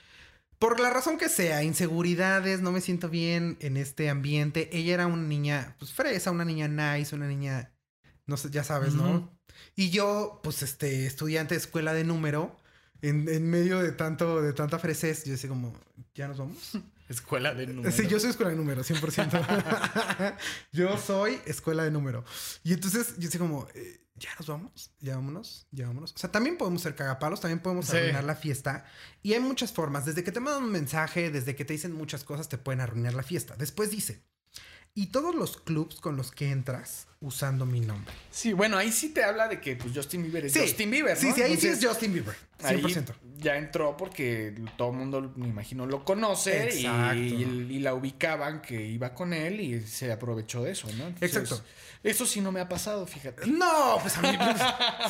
Por la razón que sea, inseguridades, no me siento bien en este ambiente. Ella era una niña, pues fresa, una niña nice, una niña, no sé, ya sabes, ¿no? Y yo, pues, este, estudiante de escuela de número, en, en medio de tanto, de tanta fresez, yo decía como, ¿ya nos vamos? Escuela de números. Sí, yo soy escuela de número, 100%. yo soy escuela de número. Y entonces yo decía como, eh, ya nos vamos, ya vámonos, ya vámonos. O sea, también podemos ser cagapalos, también podemos Sí. arruinar la fiesta. Y hay muchas formas. Desde que te mandan un mensaje, desde que te dicen muchas cosas, te pueden arruinar la fiesta. Después dice, y todos los clubs con los que entras usando mi nombre. Sí, bueno, ahí sí te habla de que pues, Justin Bieber es Sí. Justin Bieber, ¿no? Sí, sí, ahí sí es Justin Bieber. ahí 100%. ya entró porque todo el mundo, me imagino, lo conoce y, Exacto. y la ubicaban que iba con él y se aprovechó de eso, ¿no? Entonces, Exacto. Eso sí no me ha pasado, fíjate. No, pues a mí, pues,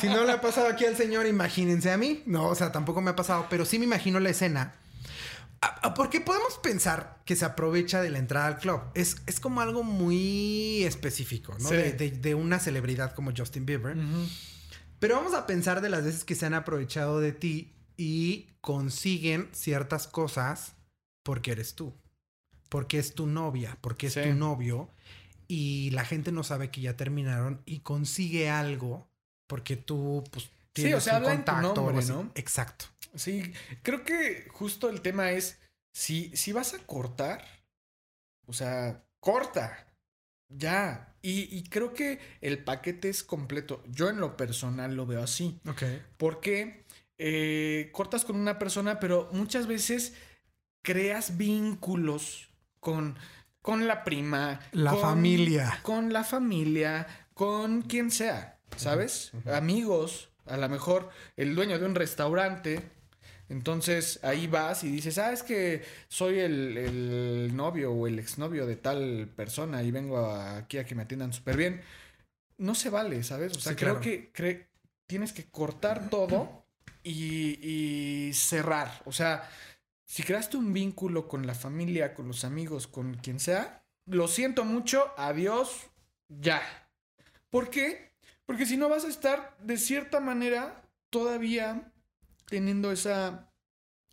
si no le ha pasado aquí al señor, imagínense a mí. No, o sea, tampoco me ha pasado, pero sí me imagino la escena. Ah, ah, Porque podemos pensar que se aprovecha de la entrada al club. Es, es como algo muy específico, ¿no? Sí. De, de- de una celebridad como Justin Bieber. Pero vamos a pensar de las veces que se han aprovechado de ti y consiguen ciertas cosas porque eres tú. Porque es tu novia, porque es Sí. tu novio. Y la gente no sabe que ya terminaron y consigue algo porque tú, pues, Sí, tienes o sea, un habla en tu contacto nombre. ¿no? Exacto. Sí, creo que justo el tema es, si, si vas a cortar, o sea, corta, ya. Y, y creo que el paquete es completo. Yo en lo personal lo veo así. Ok. Porque eh, cortas con una persona, pero muchas veces creas vínculos con, con la prima, La con- familia. con la familia, con quien sea, ¿sabes? Amigos, a lo mejor el dueño de un restaurante. Entonces ahí vas y dices, ah, es que soy el, el novio o el exnovio de tal persona y vengo a- aquí a que me atiendan súper bien. No se vale, ¿sabes? O sea, Sí, creo claro. que cre- tienes que cortar todo y, y cerrar. O sea, si creaste un vínculo con la familia, con los amigos, con quien sea, lo siento mucho, adiós, ya. ¿Por qué? Porque si no vas a estar de cierta manera todavía teniendo esa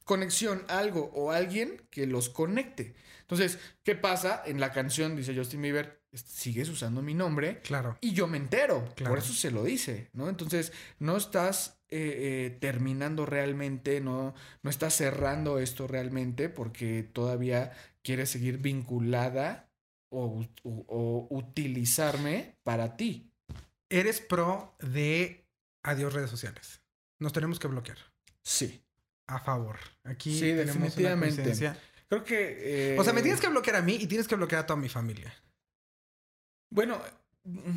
conexión, algo o alguien que los conecte. Entonces, ¿qué pasa? En la canción dice Justin Bieber, sigues usando mi nombre Claro. y yo me entero. Claro. Por eso se lo dice, ¿no? Entonces, no estás eh, eh, terminando realmente, no, no estás cerrando esto realmente porque todavía quieres seguir vinculada o utilizarme para ti. Eres pro de adiós redes sociales. Nos tenemos que bloquear. Sí. A favor. Aquí Sí, una definitivamente. Creo que... eh, O sea, me tienes que bloquear a mí y tienes que bloquear a toda mi familia. Bueno... mm,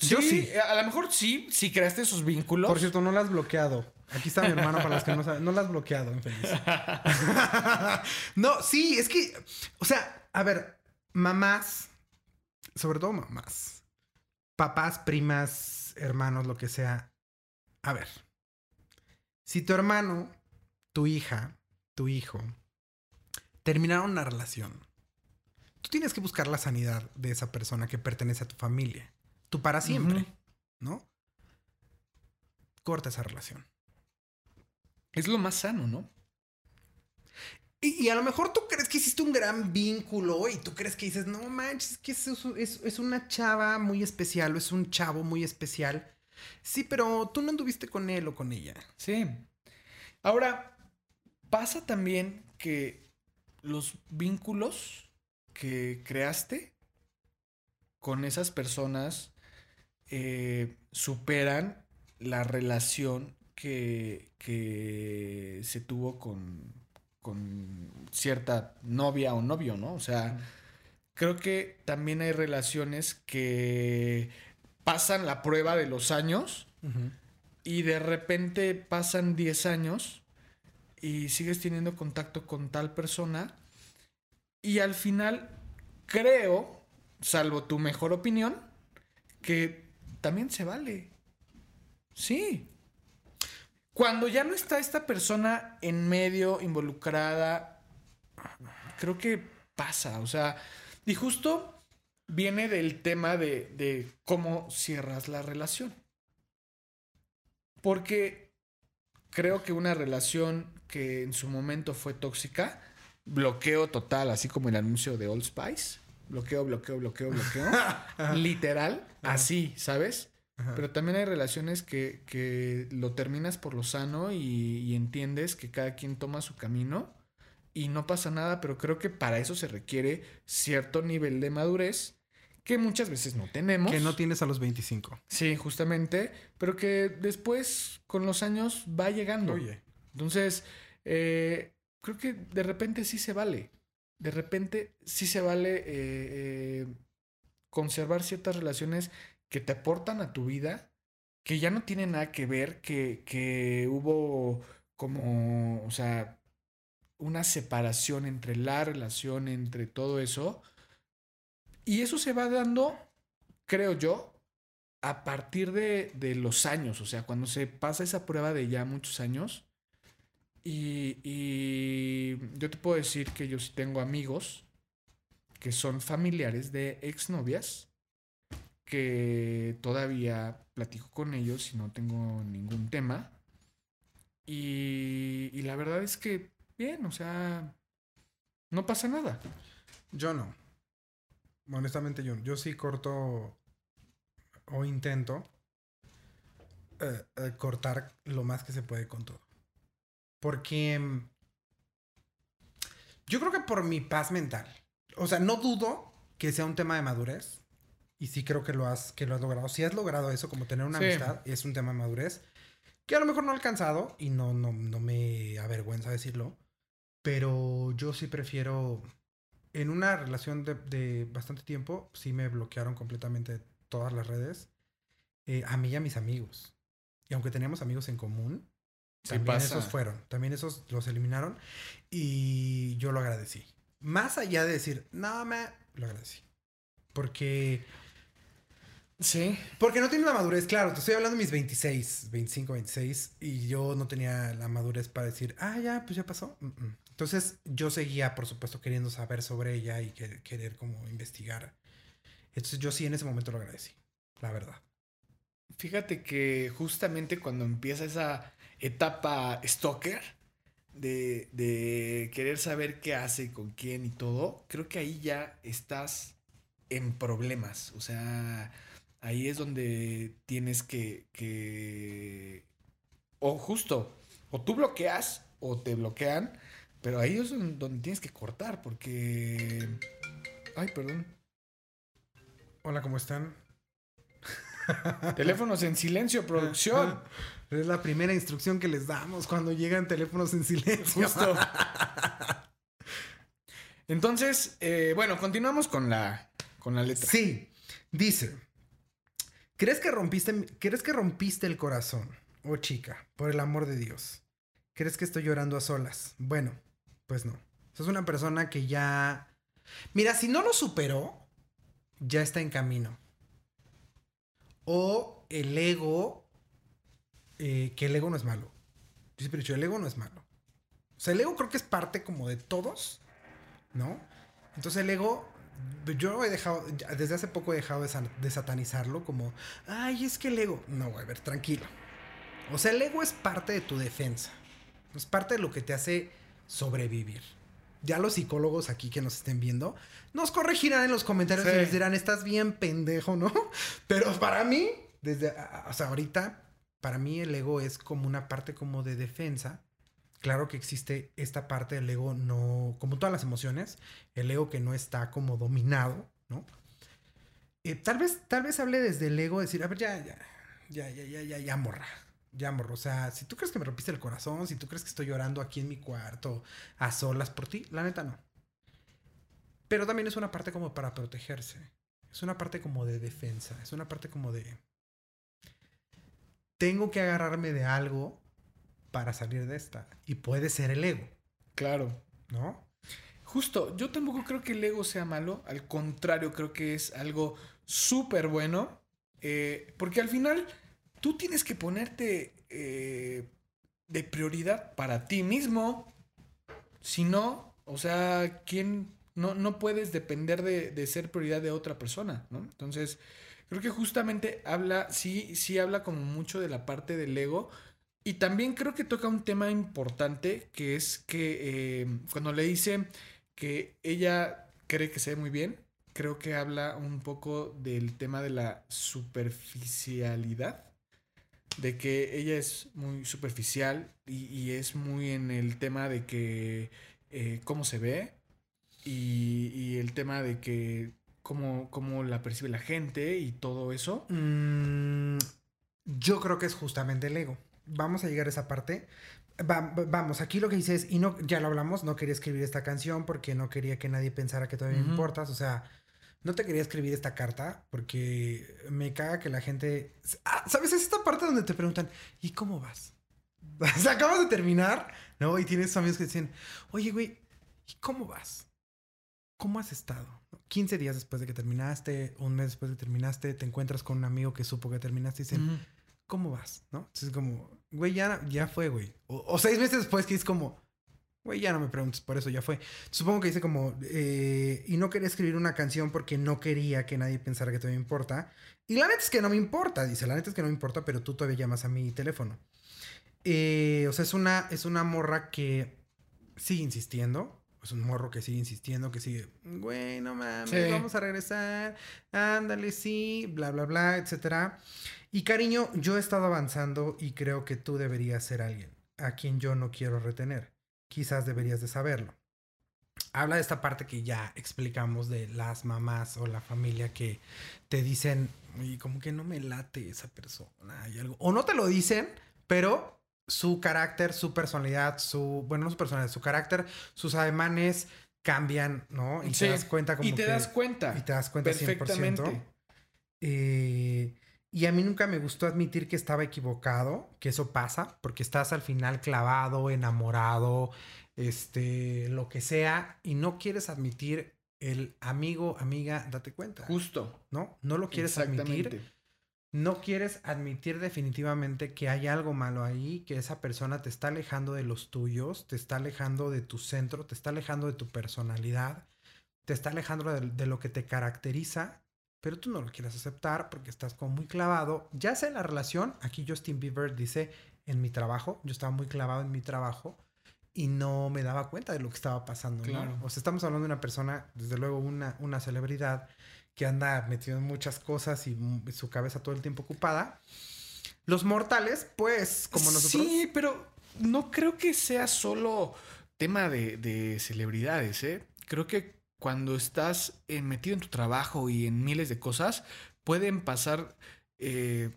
Yo sí. A lo mejor sí, si creaste esos vínculos. Por cierto, no la has bloqueado. Aquí está mi hermano para los que no saben. No la has bloqueado, infeliz. no, sí, es que, o sea, a ver, mamás, sobre todo mamás, papás, primas, hermanos, lo que sea. A ver, si tu hermano, tu hija, tu hijo, terminaron una relación, tú tienes que buscar la sanidad de esa persona que pertenece a tu familia. Tú para siempre. ¿no? Corta esa relación. Es lo más sano, ¿no? Y, y a lo mejor tú crees que hiciste un gran vínculo y tú crees que dices, no manches, es que es, es- es una chava muy especial o es un chavo muy especial. Sí, pero tú no anduviste con él o con ella. Sí. Ahora, pasa también que los vínculos que creaste con esas personas eh, superan la relación que, que se tuvo con, con cierta novia o novio, ¿no? O sea, creo que también hay relaciones que pasan la prueba de los años y de repente pasan 10 años y sigues teniendo contacto con tal persona y al final creo, salvo tu mejor opinión, que también se vale. Sí. Cuando ya no está esta persona en medio, involucrada, creo que pasa, o sea, y justo viene del tema de, de cómo cierras la relación. Porque creo que una relación que en su momento fue tóxica, bloqueo total, así como el anuncio de Old Spice. Bloqueo, bloqueo, bloqueo, bloqueo. Literal, así, ¿sabes? Ajá. Pero también hay relaciones que, que lo terminas por lo sano y, y entiendes que cada quien toma su camino y no pasa nada, pero creo que para eso se requiere cierto nivel de madurez que muchas veces no tenemos. Que no tienes a los 25. Sí, justamente, pero que después con los años va llegando. Oye. Entonces, eh, creo que de repente sí se vale. De repente sí se vale eh, eh, conservar ciertas relaciones que te aportan a tu vida, que ya no tienen nada que ver, que, que hubo como, o sea, una separación entre la relación, entre todo eso. Y eso se va dando, creo yo, a partir de, de los años, o sea, cuando se pasa esa prueba de ya muchos años. Y, y yo te puedo decir que yo sí tengo amigos que son familiares de exnovias que todavía platico con ellos y no tengo ningún tema. Y, y la verdad es que, bien, o sea, no pasa nada. Yo no. Honestamente, yo, yo sí corto o intento eh, eh, cortar lo más que se puede con todo. Porque mm, yo creo que por mi paz mental. O sea, no dudo que sea un tema de madurez. Y sí creo que lo has, que lo has logrado. Si has logrado eso, como tener una Sí. amistad, es un tema de madurez. que a lo mejor no ha alcanzado y no, no, no me avergüenza decirlo, pero yo sí prefiero, en una relación de, de bastante tiempo, sí me bloquearon completamente todas las redes, eh, a mí y a mis amigos. Y aunque teníamos amigos en común, Sí también pasa. esos fueron, también esos los eliminaron y yo lo agradecí. Más allá de decir, no, me lo agradecí. Porque Sí. porque no tiene la madurez, claro, te estoy hablando de mis 26, 25, 26, y yo no tenía la madurez para decir, ah, ya, pues ya pasó. Mm, mm. Entonces yo seguía, por supuesto, queriendo saber sobre ella y que- querer como investigar. Entonces yo sí en ese momento lo agradecí, la verdad. Fíjate que justamente cuando empieza esa etapa stalker de, de querer saber qué hace con quién y todo, creo que ahí ya estás en problemas. O sea, ahí es donde tienes que, que... O justo, o tú bloqueas o te bloquean, pero ahí es don- donde tienes que cortar porque... Ay, perdón. Hola, ¿cómo están? Teléfonos en silencio, producción. Es la primera instrucción que les damos cuando llegan teléfonos en silencio. Justo. Entonces, eh, bueno, continuamos con la, con la letra. Sí, dice, ¿crees que rompiste, crees que rompiste el corazón? Oh chica, por el amor de Dios. ¿Crees que estoy llorando a solas? Bueno, pues no. Sos una persona que ya... Mira, si no lo superó, ya está en camino. O el ego, eh, que el ego no es malo. Yo siempre he dicho, el ego no es malo. O sea, el ego creo que es parte como de todos, ¿no? Entonces el ego, yo he dejado, desde hace poco he dejado de, satanizarlo como, ay, es que el ego, no, a ver, tranquilo. O sea, el ego es parte de tu defensa. Es parte de lo que te hace sobrevivir. Ya los psicólogos aquí que nos estén viendo nos corregirán en los comentarios Sí. y les dirán, estás bien pendejo, ¿no? Pero para mí, desde, a- a- o sea, ahorita, para mí el ego es como una parte como de defensa. Claro que existe esta parte del ego no, como todas las emociones, el ego que no está como dominado, ¿no? Eh, tal vez, tal vez hable desde el ego, decir, a ver, ya, ya, ya, ya, ya, ya, ya, morra. Ya, morro. O sea, si tú crees que me rompiste el corazón, si tú crees que estoy llorando aquí en mi cuarto a solas por ti, la neta no. Pero también es una parte como para protegerse. Es una parte como de defensa. Es una parte como de... Tengo que agarrarme de algo para salir de esta. Y puede ser el ego, Claro. ¿no? Justo, yo tampoco creo que el ego sea malo. Al contrario, creo que es algo súper bueno. eh, porque al final tú tienes que ponerte eh, de prioridad para ti mismo. Si no, o sea, ¿quién? No, no puedes depender de, ser prioridad de otra persona, ¿no? Entonces, creo que justamente habla, sí, sí habla como mucho de la parte del ego. Y también creo que toca un tema importante, que es que eh, cuando le dice que ella cree que se ve muy bien, creo que habla un poco del tema de la superficialidad, de que ella es muy superficial y, y es muy en el tema de que eh, cómo se ve y, y el tema de que cómo, cómo la percibe la gente y todo eso. Mm, yo creo que es justamente el ego. Vamos a llegar a esa parte. Va- va- vamos, aquí lo que dice es, y no, ya lo hablamos, no quería escribir esta canción porque no quería que nadie pensara que todavía me importas. O sea, no te quería escribir esta carta porque me caga que la gente... Ah, ¿Sabes? Es esta parte donde te preguntan, ¿y cómo vas? o sea, acabas de terminar, ¿no? Y tienes amigos que dicen, oye, güey, ¿y cómo vas? ¿Cómo has estado? 15 días después de que terminaste, un mes después de que terminaste, te encuentras con un amigo que supo que terminaste y dicen. ¿cómo vas? ¿No? Entonces, como, güey, ya, ya fue, güey. O, o seis meses después que es como, güey, ya no me preguntes, por eso ya fue. Supongo que dice como, eh, y no quería escribir una canción porque no quería que nadie pensara que todavía me importa. Y la neta es que no me importa, dice, la neta es que no me importa, pero tú todavía llamas a mi teléfono. Eh, o sea, es una, es una morra que sigue insistiendo. Es un morro que sigue insistiendo, que sigue, güey, no mames, Sí. vamos a regresar, ándale, sí, bla, bla, bla, etcétera. Y cariño, yo he estado avanzando y creo que tú deberías ser alguien a quien yo no quiero retener. Quizás deberías de saberlo. Habla de esta parte que ya explicamos de las mamás o la familia que te dicen, y como que no me late esa persona y algo. O no te lo dicen, pero su carácter, su personalidad, su, bueno, no su personalidad, su carácter, sus ademanes cambian, ¿no? Y Sí, te das cuenta como y te que- das cuenta. Y te das cuenta Perfectamente. 100%. Eh, y a mí nunca me gustó admitir que estaba equivocado, que eso pasa, porque estás al final clavado, enamorado, este, lo que sea, y no quieres admitir el amigo, amiga, date cuenta, Justo. ¿no? No lo quieres admitir. No quieres admitir definitivamente que hay algo malo ahí, que esa persona te está alejando de los tuyos, te está alejando de tu centro, te está alejando de tu personalidad, te está alejando de, de lo que te caracteriza, pero tú no lo quieres aceptar porque estás como muy clavado. Ya sea en la relación, aquí Justin Bieber dice, en mi trabajo, yo estaba muy clavado en mi trabajo y no me daba cuenta de lo que estaba pasando. ¿no? Claro. O sea, estamos hablando de una persona, desde luego una, una celebridad que anda metido en muchas cosas y su cabeza todo el tiempo ocupada. Los mortales, pues, como nosotros. Sí, pero no creo que sea solo tema de, de celebridades, ¿eh? Creo que cuando estás eh, metido en tu trabajo y en miles de cosas, pueden pasar eh,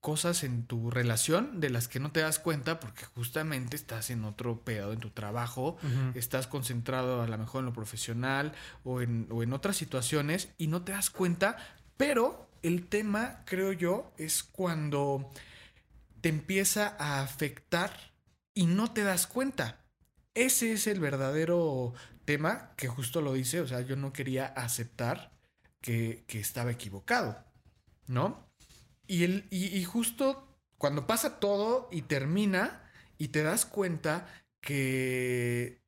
cosas en tu relación de las que no te das cuenta porque justamente estás en otro pedo en tu trabajo, estás concentrado a lo mejor en lo profesional o en, o en otras situaciones y no te das cuenta, pero el tema, creo yo, es cuando te empieza a afectar y no te das cuenta. Ese es el verdadero tema que justo lo dice, o sea, yo no quería aceptar que, que estaba equivocado, ¿no? Y, el, y, y justo cuando pasa todo y termina y te das cuenta que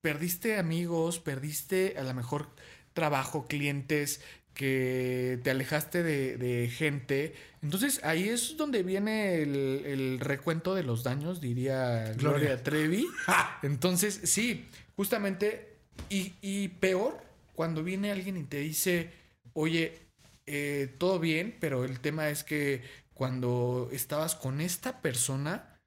perdiste amigos, perdiste a lo mejor trabajo, clientes, que te alejaste de, de gente. Entonces ahí es donde viene el, el recuento de los daños, diría Gloria, Gloria. Trevi. Entonces, sí, justamente, y, y peor, cuando viene alguien y te dice, oye, eh, todo bien, pero el tema es que cuando estabas con esta persona,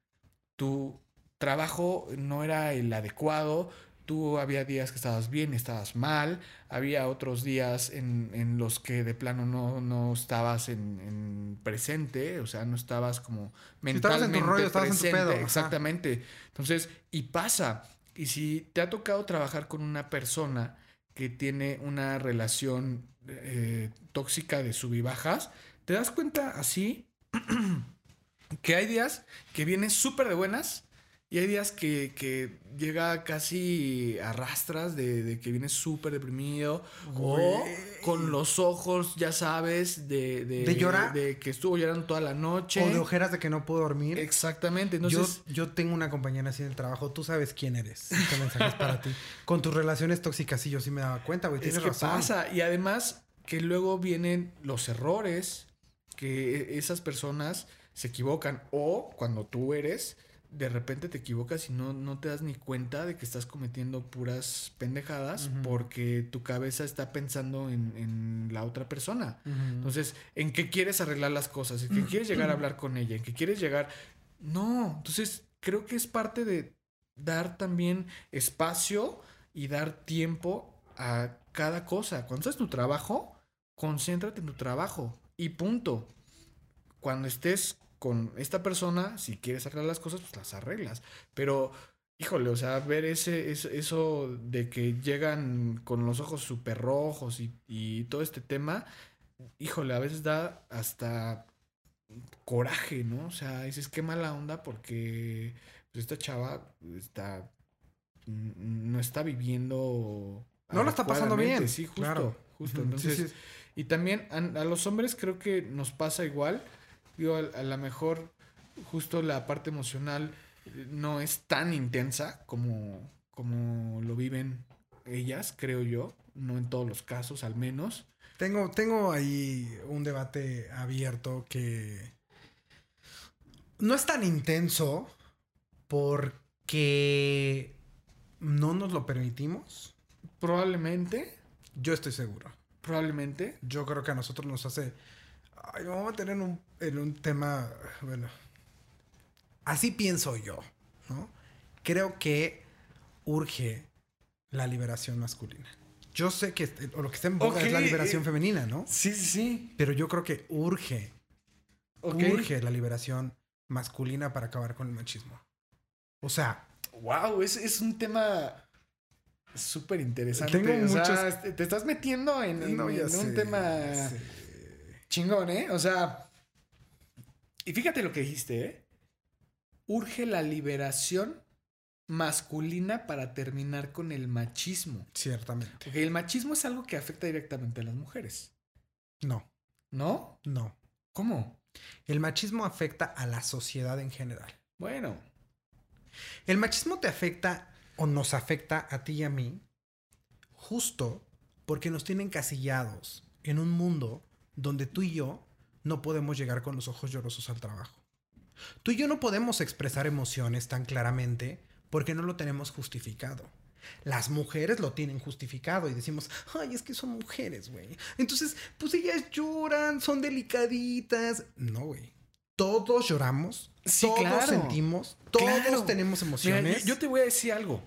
tu trabajo no era el adecuado, tú había días que estabas bien, estabas mal, había otros días en, en los que de plano no, no estabas en, en presente, o sea, no estabas como estabas en tu mentalmente rollo, estabas en tu presente, pedo, ajá. Exactamente. Entonces, y pasa, y si te ha tocado trabajar con una persona que tiene una relación eh, tóxica de sub y bajas, te das cuenta así que hay días que vienen súper de buenas y hay días que, que llega casi a rastras de, de que vienes súper deprimido o con los ojos, ya sabes, de, de, ¿De llorar? de que estuvo llorando toda la noche. O de ojeras de que no puedo dormir. Exactamente. Entonces, yo tengo una compañera así en el trabajo, tú sabes quién eres. Este mensaje es para ti. Con tus relaciones tóxicas, sí, yo sí me daba cuenta, güey. es Tienes que razón. pasa. Y además que luego vienen los errores que esas personas se equivocan o cuando tú eres de repente te equivocas y no, no te das ni cuenta de que estás cometiendo puras pendejadas porque tu cabeza está pensando en, en la otra persona. Entonces, ¿en qué quieres arreglar las cosas? ¿En qué quieres llegar a hablar con ella? ¿En qué quieres llegar? No, entonces creo que es parte de dar también espacio y dar tiempo a cada cosa. Cuando estás en tu trabajo, concéntrate en tu trabajo y punto. Cuando estés con esta persona, si quieres arreglar las cosas, pues las arreglas. Pero, híjole, o sea, ver ese, eso, eso de que llegan con los ojos súper rojos y, y todo este tema, híjole, a veces da hasta coraje, ¿no? O sea, dices, qué mala onda porque pues, esta chava está n- no está viviendo No la está pasando bien. Sí, justo, Claro. justo. Sí, Entonces, sí. y también a, a los hombres creo que nos pasa igual. Digo, a, a lo mejor justo la parte emocional eh, no es tan intensa como, como lo viven ellas, creo yo. No en todos los casos, al menos. Tengo, tengo ahí un debate abierto que no es tan intenso porque no nos lo permitimos. Probablemente, Yo estoy seguro. probablemente. Yo creo que a nosotros nos hace. Ay, me vamos a meter en un, en un tema. Bueno. Así pienso yo, ¿no? Creo que urge la liberación masculina. Yo sé que o lo que está en boga es la liberación eh, femenina, ¿no? Sí, sí, sí. Pero yo creo que urge, urge la liberación masculina para acabar con el machismo? O sea, Wow, es, es un tema súper interesante. Tengo o muchos- te te estás metiendo en, en- no, ya en sé, un tema sé. Chingón, ¿eh? O sea, y fíjate lo que dijiste, ¿eh? Urge la liberación masculina para terminar con el machismo. Ciertamente. Porque el machismo es algo que afecta directamente a las mujeres, No, ¿no? no. ¿Cómo? El machismo afecta a la sociedad en general. Bueno, El machismo te afecta o nos afecta a ti y a mí justo porque nos tienen casillados en un mundo donde tú y yo no podemos llegar con los ojos llorosos al trabajo. Tú y yo no podemos expresar emociones tan claramente porque no lo tenemos justificado. Las mujeres lo tienen justificado y decimos, ay, es que son mujeres, güey. Entonces, pues ellas lloran, son delicaditas. No, güey. Todos lloramos, Sí, todos claro. sentimos, todos Claro. tenemos emociones. yo, yo te voy a decir algo.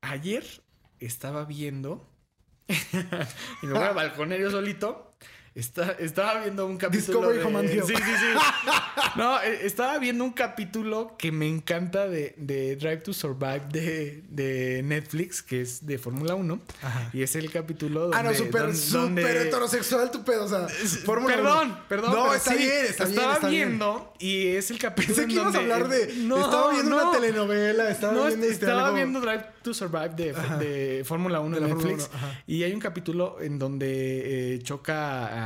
Ayer estaba viendo. y me voy al balconer yo solito. Está- estaba viendo un capítulo. Discovery de-. Sí, sí, sí. No, eh, estaba viendo un capítulo que me encanta de, de Drive to Survive de, de Netflix, que es de Fórmula 1. Ajá. Y es el capítulo donde. Ah, no, súper, don- súper donde- heterosexual tu pedo, o sea, Fórmula perdón, uno. perdón. No, está sí, bien, está bien. Estaba está bien. viendo y es el capítulo. Pensé que ibas a hablar de. No, estaba viendo no. una telenovela, estaba No, viendo. este, estaba algo- viendo Drive to Survive de, Fórmula 1 De Netflix. uno, ajá. y hay un capítulo en donde eh, choca a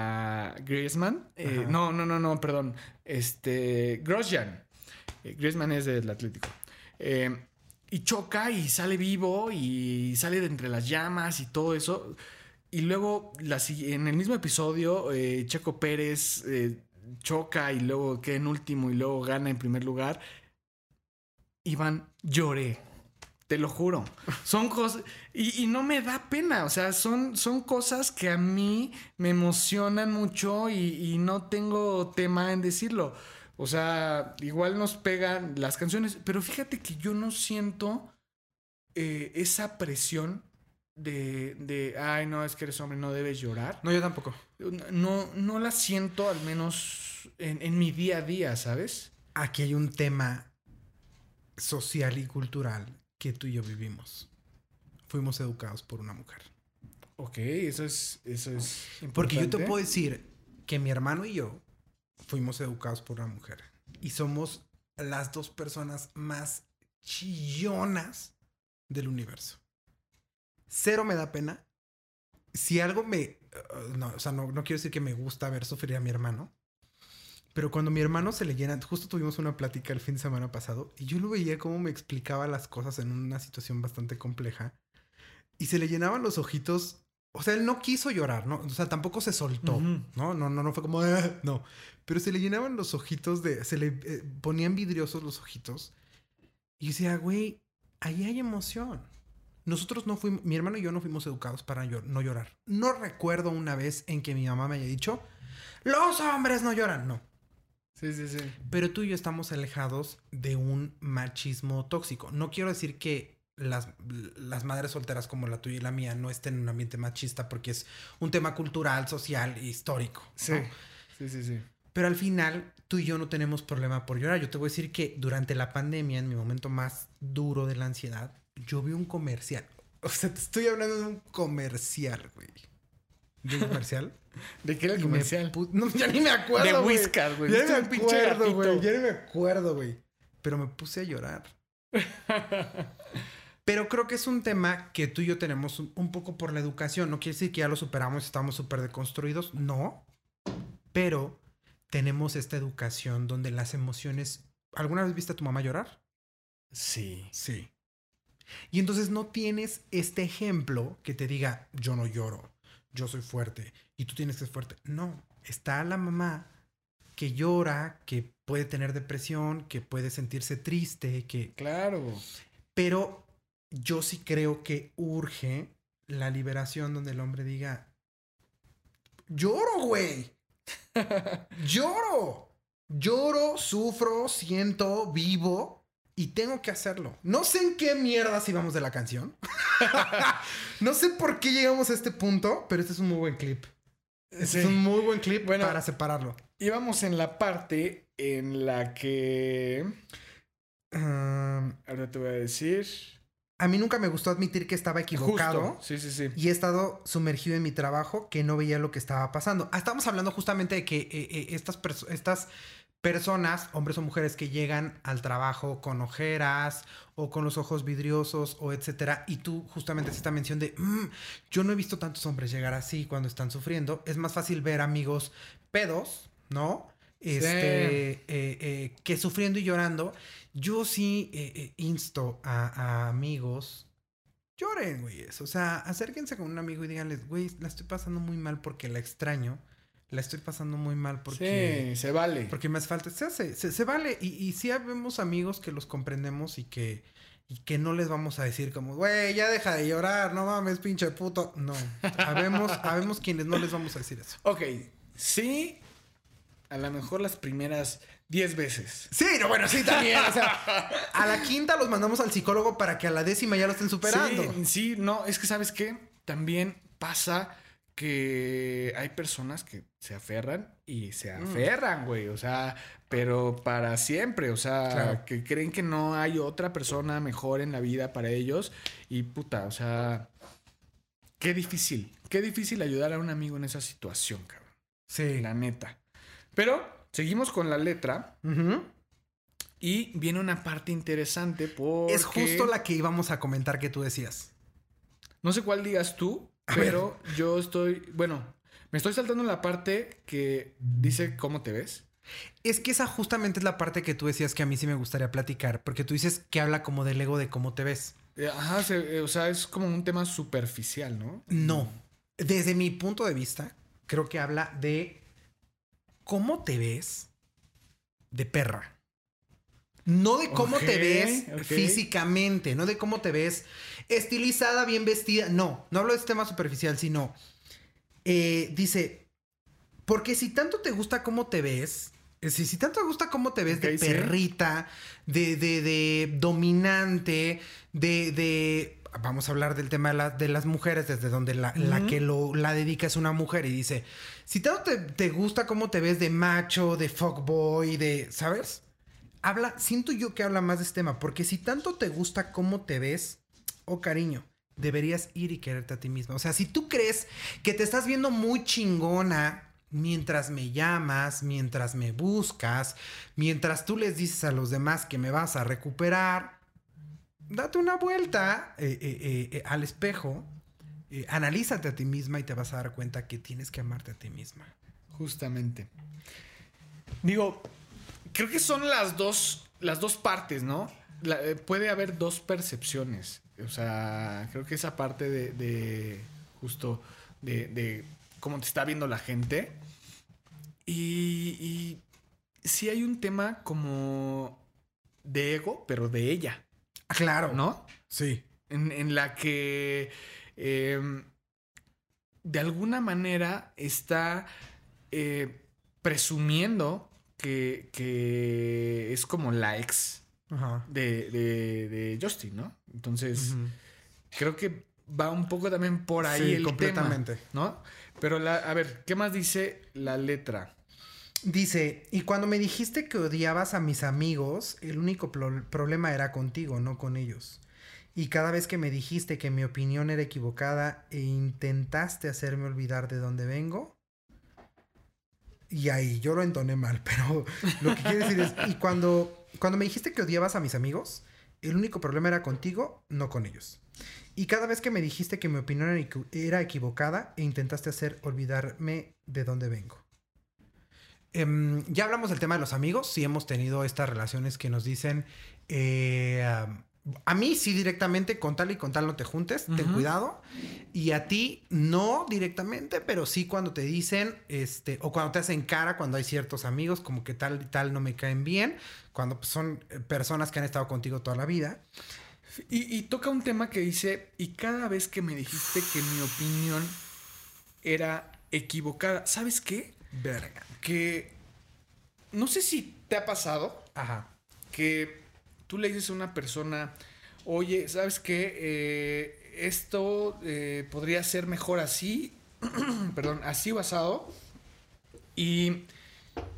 Griezmann. Eh, no, no, no, no, perdón. Este. Grosjean. Eh, Griezmann es del Atlético. Eh, y choca y sale vivo y sale de entre las llamas y todo eso. Y luego, en el mismo episodio, Checo Pérez choca y luego queda en último y luego gana en primer lugar. Iván, lloré. Te lo juro. Son cosas. Y, y no me da pena. O sea, son, son cosas que a mí me emocionan mucho y, y no tengo tema en decirlo. O sea, igual nos pegan las canciones. Pero fíjate que yo no siento eh, esa presión de, de. Ay, no, es que eres hombre, no debes llorar. No, yo tampoco. No, no la siento, al menos en, en mi día a día, ¿sabes? Aquí hay un tema social y cultural que tú y yo vivimos. Fuimos educados por una mujer. Ok, eso es, eso es Porque yo te puedo decir que mi hermano y yo fuimos educados por una mujer. Y somos las dos personas más chillonas del universo. Cero me da pena. Si algo me... uh, no, o sea, no, no quiero decir que me gusta ver sufrir a mi hermano. Pero cuando mi hermano se le llena... Justo tuvimos una plática el fin de semana pasado. Y yo lo veía cómo me explicaba las cosas en una situación bastante compleja. Y se le llenaban los ojitos o sea, él no quiso llorar, ¿no? O sea, tampoco se soltó. ¿no? No, no, no fue como, "Ah", no. Pero se le llenaban los ojitos de, se le eh, ponían vidriosos los ojitos. Y decía, güey, ahí hay emoción. Nosotros no fuimos, mi hermano y yo no fuimos educados para llor- no llorar. No recuerdo una vez en que mi mamá me haya dicho, los hombres no lloran, no. Sí, sí, sí. Pero tú y yo estamos alejados de un machismo tóxico. No quiero decir que las, las madres solteras como la tuya y la mía no estén en un ambiente machista porque es un tema cultural, social e histórico. ¿no? Sí. Sí, sí, sí. Pero al final, tú y yo no tenemos problema por llorar. Yo te voy a decir que durante la pandemia, en mi momento más duro de la ansiedad, yo vi un comercial. O sea, te estoy hablando de un comercial, güey. ¿De un comercial? ¿De qué era el Y comercial? No, ya ni me acuerdo. De güey. Whiskas, güey. Ya ni ¿Viste me acuerdo, güey. Ya ni me acuerdo, güey. Pero me puse a llorar. Pero creo que es un tema que tú y yo tenemos un, un poco por la educación. No quiere decir que ya lo superamos estamos súper deconstruidos. No. Pero tenemos esta educación donde las emociones... ¿Alguna vez viste a tu mamá llorar? Sí. Sí. Y entonces no tienes este ejemplo que te diga, yo no lloro, yo soy fuerte y tú tienes que ser fuerte. No, está la mamá que llora, que puede tener depresión, que puede sentirse triste, que... Claro. Pero yo sí creo que urge la liberación donde el hombre diga, lloro, güey. lloro. Lloro, sufro, siento, vivo y tengo que hacerlo. No sé en qué mierdas íbamos de la canción. no sé por qué llegamos a este punto, pero este es un muy buen clip. Este Sí. es un muy buen clip Bueno. para separarlo. Íbamos en la parte en la que... Um, ahora te voy a decir... A mí nunca me gustó admitir que estaba equivocado. Sí, sí, sí. Y he estado sumergido en mi trabajo que no veía lo que estaba pasando. Ah, estamos hablando justamente de que eh, eh, estas, estas personas, hombres o mujeres, que llegan al trabajo con ojeras o con los ojos vidriosos o etcétera. Y tú justamente haces esta mención de, mm, yo no he visto tantos hombres llegar así cuando están sufriendo. Es más fácil ver amigos pedos, ¿no? Este, eh, eh, que sufriendo y llorando. Yo sí eh, insto a, amigos lloren, güey. O sea, acérquense con un amigo y díganles, güey, la estoy pasando muy mal porque la extraño. La estoy pasando muy mal porque. Sí, se vale. Porque me hace falta. Se hace, se, vale. Y, y sí vemos amigos que los comprendemos y que. Y que no les vamos a decir como, güey, ya deja de llorar, no mames, pinche puto. No. Habemos, habemos quienes no les vamos a decir eso. Ok. Sí, a lo mejor las primeras 10 veces. Sí, no, bueno, sí, también. O sea, a la quinta los mandamos al psicólogo para que a la décima ya lo estén superando. Sí, sí, no, es que sabes qué, también pasa que hay personas que se aferran y se mm. aferran, güey, o sea, pero para siempre, o sea, que creen que no hay otra persona mejor en la vida para ellos y puta, o sea, qué difícil, qué difícil ayudar a un amigo en esa situación, cabrón. Sí. La neta. Pero seguimos con la letra. Y viene una parte interesante porque... Es justo la que íbamos a comentar que tú decías. No sé cuál digas tú, pero yo estoy... Bueno, me estoy saltando la parte que dice cómo te ves. Es que esa justamente es la parte que tú decías que a mí sí me gustaría platicar, porque tú dices que habla como del ego de cómo te ves. Eh, ajá, eh, o sea, es como un tema superficial, ¿no? No. Desde mi punto de vista, creo que habla de cómo te ves de perra. No de cómo te ves físicamente, no de cómo te ves estilizada, bien vestida. No, no hablo de este tema superficial, sino eh, dice, porque si tanto te gusta cómo te ves, si, si tanto te gusta cómo te ves de perrita, de, de, de, dominante, de, de vamos a hablar del tema de, las mujeres, desde donde la, que lo, la dedica es una mujer y dice, si tanto te, gusta cómo te ves de macho, de fuckboy, de, ¿sabes? Habla, siento yo que habla más de este tema, porque si tanto te gusta cómo te ves, oh cariño, deberías ir y quererte a ti misma. O sea, si tú crees que te estás viendo muy chingona mientras me llamas, mientras me buscas, mientras tú les dices a los demás que me vas a recuperar, date una vuelta eh, eh, eh, al espejo, analízate a ti misma y te vas a dar cuenta que tienes que amarte a ti misma. Justamente. Digo, creo que son las dos, las dos partes, ¿no? puede haber dos percepciones. O sea, creo que esa parte de, justo de, cómo te está viendo la gente. Y, y sí hay un tema como de ego, pero de ella. Ah, claro. ¿No? Sí. En, la que em, de alguna manera está eh, presumiendo que, es como la ex De, Justin, ¿no? Entonces, creo que va un poco también por ahí el completamente. tema, ¿no? Pero a ver, ¿qué más dice la letra? Dice, y cuando me dijiste que odiabas a mis amigos, el único problema era contigo, no con ellos. Y cada vez que me dijiste que mi opinión era equivocada e intentaste hacerme olvidar de dónde vengo, y ahí yo lo entoné mal, pero lo que quiere decir es, y cuando, cuando me dijiste que odiabas a mis amigos, el único problema era contigo, no con ellos. Y cada vez que me dijiste que mi opinión era equivocada e intentaste hacer olvidarme de dónde vengo. Em, ya hablamos del tema de los amigos. Sí hemos tenido estas relaciones que nos dicen... Eh, a mí sí directamente, con tal y con tal no te juntes, ten cuidado. Y a ti no directamente, pero sí cuando te dicen, este, o cuando te hacen cara, cuando hay ciertos amigos, como que tal y tal no me caen bien, cuando pues, son eh, personas que han estado contigo toda la vida. Y, y toca un tema que dice, y cada vez que me dijiste que mi opinión era equivocada, ¿sabes qué? Verga que no sé si te ha pasado Ajá. que tú le dices a una persona, oye, ¿sabes qué? Eh, esto eh, podría ser mejor así, perdón, así basado, y,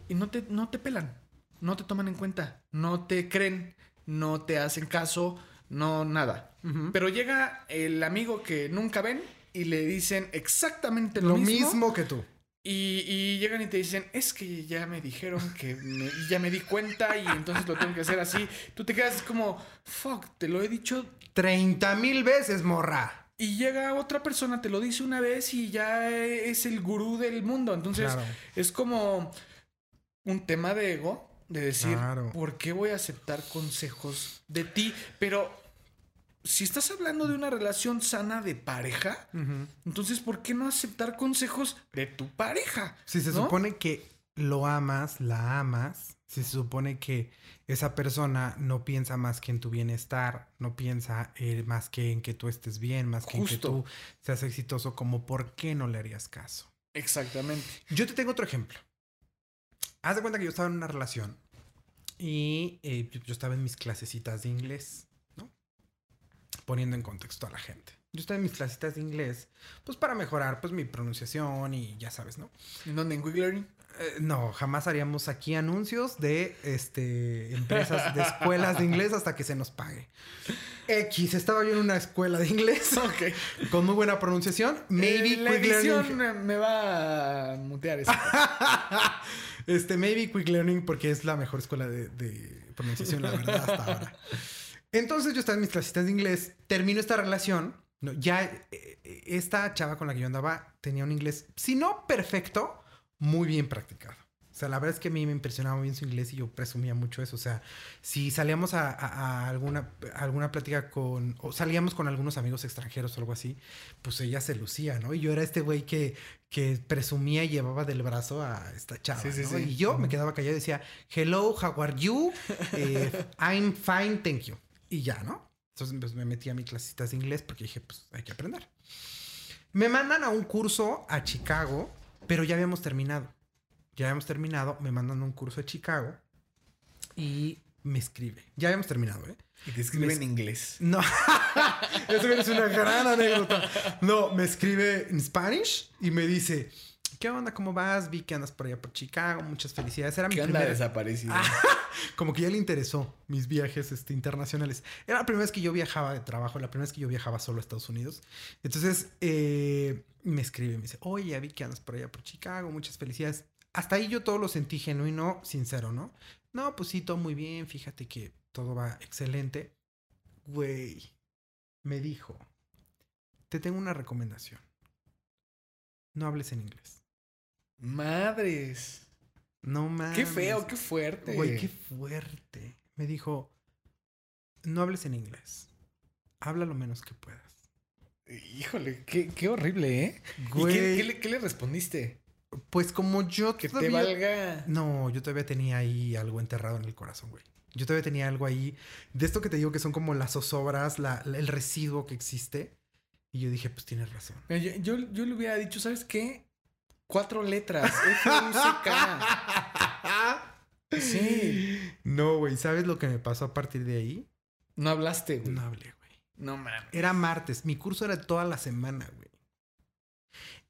y no, te, no te pelan. no te toman en cuenta, no te creen, no te hacen caso, no nada. Pero llega el amigo que nunca ven y le dicen exactamente lo, Lo mismo. mismo que tú. Y, y llegan y te dicen, es que ya me dijeron que me- ya me di cuenta y entonces lo tengo que hacer así. Tú te quedas como, fuck, te lo he dicho. 30 mil veces, morra. Y llega otra persona, te lo dice una vez y ya es el gurú del mundo. Entonces Claro. es como un tema de ego, de decir, Claro. ¿por qué voy a aceptar consejos de ti? Pero si estás hablando de una relación sana de pareja, entonces ¿por qué no aceptar consejos de tu pareja? Si se ¿no? supone que lo amas, la amas, si se supone que esa persona no piensa más que en tu bienestar, no piensa eh, más que en que tú estés bien, más que en que tú seas exitoso, como por qué no le harías caso. Exactamente. Yo te tengo otro ejemplo. Haz de cuenta que yo estaba en una relación y eh, yo- estaba en mis clasecitas de inglés. Poniendo en contexto a la gente. Yo estaba en mis clasecitas de inglés, pues para mejorar pues mi pronunciación y ya sabes, ¿no? ¿En dónde? ¿En Quick Learning? Eh, no, jamás haríamos aquí anuncios de este empresas, de escuelas de inglés hasta que se nos pague. X, estaba yo en una escuela de inglés con muy buena pronunciación. Maybe Eh, la Quick edición Learning. me- me va a mutear eso. este, maybe Quick Learning porque es la mejor escuela de, de pronunciación, la verdad, hasta ahora. Entonces yo estaba en mis clasitas de inglés, termino esta relación. No, ya eh, eh, esta chava con la que yo andaba tenía un inglés, si no perfecto, muy bien practicado. O sea, la verdad es que a mí me impresionaba muy bien su inglés y yo presumía mucho eso. O sea, si salíamos a, a- a alguna, a alguna plática con, o salíamos con algunos amigos extranjeros o algo así, pues ella se lucía, ¿no? Y yo era este güey que, que presumía y llevaba del brazo a esta chava. Sí, sí, ¿no? sí. Y yo me quedaba callado y decía, hello, how are you? Eh, I'm fine, thank you. Y ya, ¿no? Entonces pues, me metí a mis clasitas de inglés porque dije, pues hay que aprender. Me mandan a un curso a Chicago, pero ya habíamos terminado. Ya habíamos terminado, me mandan a un curso a Chicago y me escribe. Ya habíamos terminado, ¿eh? Y te escribe Me- en inglés. No, eso es una gran anécdota. No, me escribe en Spanish y me dice, ¿qué onda? ¿Cómo vas? Vi que andas por allá por Chicago, muchas felicidades. Era mi ¿Qué anda primera... desaparecido? Como que ya le interesó mis viajes este, internacionales. Era la primera vez que yo viajaba de trabajo, la primera vez que yo viajaba solo a Estados Unidos. Entonces eh, me escribe, me dice, oye, vi que andas por allá por Chicago, muchas felicidades. Hasta ahí yo todo lo sentí genuino, sincero, ¿no? No, pues sí, todo muy bien, fíjate que todo va excelente. Güey, me dijo, te tengo una recomendación. No hables en inglés. Madres. No mames. Qué feo, qué fuerte. Güey, qué fuerte. Me dijo, no hables en inglés. Habla lo menos que puedas. Híjole, qué, qué horrible, ¿eh? ¿Y qué, qué le, qué le respondiste? Pues como yo Que te valga. No, yo todavía tenía ahí algo enterrado en el corazón, güey. Yo todavía tenía algo ahí. De esto que te digo que son como las zozobras, la- la- el residuo que existe. Y yo dije, pues tienes razón. Yo, yo, yo le hubiera dicho, ¿sabes qué? Cuatro letras. F-U-C-K. Sí. No, güey. ¿Sabes lo que me pasó a partir de ahí? No hablaste, güey. No No, hablé, güey. mames. Era martes. Mi curso era toda la semana, güey.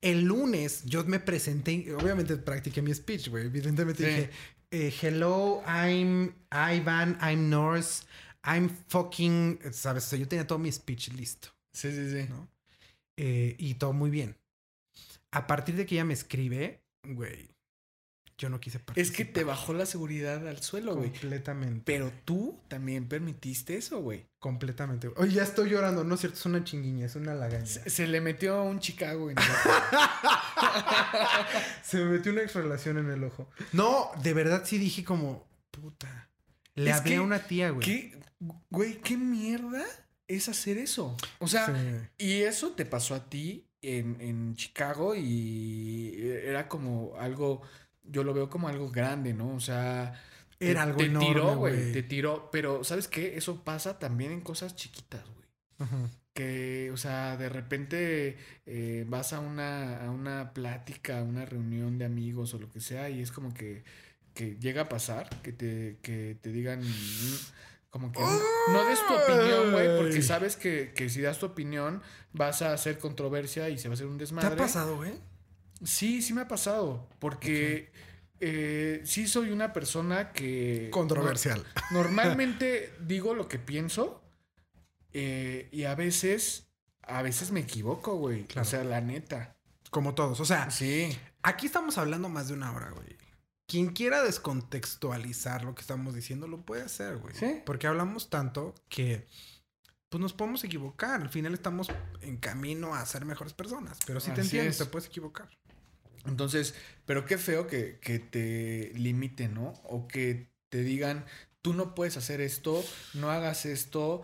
El lunes yo me presenté, obviamente practiqué mi speech, güey. Evidentemente Sí. dije, eh, hello, I'm Ivan, I'm Norse, I'm fucking, ¿sabes? O sea, yo tenía todo mi speech listo, Sí, sí, sí. ¿no? Eh, y todo muy bien. A partir de que ella me escribe, güey, yo no quise participar. Es que te bajó la seguridad al suelo, güey. Completamente. Pero tú también permitiste eso, güey. Completamente. Oye, ya estoy llorando. No es cierto, es una chinguiña, es una lagaña. Se, se le metió un Chicago en Se me metió una ex relación en el ojo. No, de verdad sí dije como, puta. Le Es hablé que- a una tía, güey. ¿Qué, güey, qué mierda es hacer eso? O sea, Sí. y eso te pasó a ti en, en Chicago y era como algo, yo lo veo como algo grande, ¿no? O sea, Era algo te tiró, güey. te tiró, pero ¿sabes qué? Eso pasa también en cosas chiquitas, güey. Que, o sea, de repente eh, vas a una, a una plática, a una reunión de amigos o lo que sea, y es como que, que llega a pasar, que te, que te digan mm, como que no, des tu opinión, güey, porque sabes que, que si das tu opinión vas a hacer controversia y se va a hacer un ¿Te desmadre. ha pasado, güey? Sí, sí me ha pasado, porque eh, sí soy una persona que... Controversial. Normalmente digo lo que pienso eh, y a veces, a veces me equivoco, güey. Claro. O sea, la neta. Como todos. O sea, Sí. aquí estamos hablando más de una hora, güey. Quien quiera descontextualizar lo que estamos diciendo lo puede hacer, güey. Sí. Porque hablamos tanto que pues nos podemos equivocar. Al final estamos en camino a ser mejores personas. Pero sí te Así entiendo, es. te puedes equivocar. Entonces, pero qué feo que, que te limiten, ¿no? O que te digan, tú no puedes hacer esto, no hagas esto.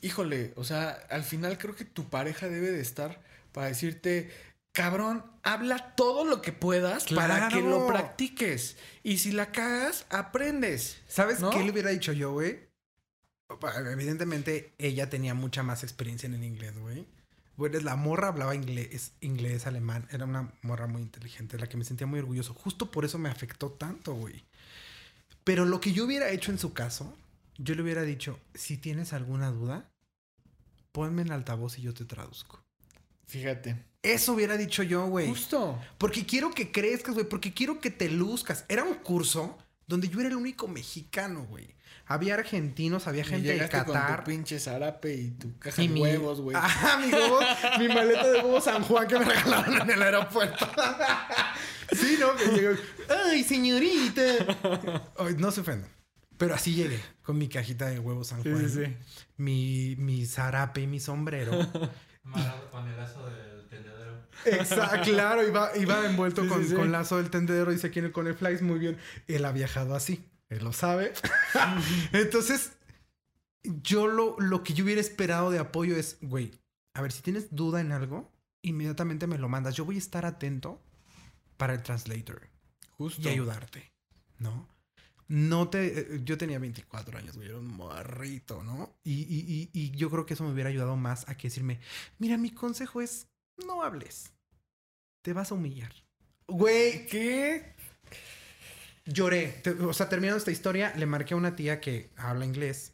Híjole, o sea, al final creo que tu pareja debe de estar para decirte, cabrón, habla todo lo que puedas para que lo practiques. Y si la cagas, aprendes. ¿Sabes ¿No? qué le hubiera dicho yo, güey? Evidentemente, ella tenía mucha más experiencia en el inglés, güey. Güey, la morra hablaba inglés, inglés, alemán. Era una morra muy inteligente, de la que me sentía muy orgulloso. Justo por eso me afectó tanto, güey. Pero lo que yo hubiera hecho en su caso, yo le hubiera dicho, si tienes alguna duda, ponme en altavoz y yo te traduzco. Fíjate. Eso hubiera dicho yo, güey. Justo. Porque quiero que crezcas, güey. Porque quiero que te luzcas. Era un curso donde yo era el único mexicano, güey. Había argentinos, había gente de llegaste con Qatar. tu pinche zarape y tu caja y de mi- huevos, güey. Ajá, mi huevo, mi maleta de huevo San Juan que me regalaron en el aeropuerto. sí, ¿no? Que llegó, Ay, señorita. Ay, no se ofendan. Pero así llegué, con mi cajita de huevo San Juan. sí, sí. Mi, mi zarape y mi sombrero. Amarrado con el lazo del tendedero. Exacto, claro, iba, iba envuelto Sí, con, sí, sí. con lazo del tendedero, dice aquí en el con el flies, muy bien. Él ha viajado así, él lo sabe. Entonces, yo lo, lo que yo hubiera esperado de apoyo es, güey, a ver, si tienes duda en algo, inmediatamente me lo mandas. Yo voy a estar atento para el translator Justo. y ayudarte, ¿no? No te... eh, Yo tenía 24 años, güey, era un morrito, ¿no? Y, y- y- y yo creo que eso me hubiera ayudado más a que decirme, mira, mi consejo es, no hables. Te vas a humillar. Güey, ¿Qué? lloré. O sea, terminando esta historia, le marqué a una tía que habla inglés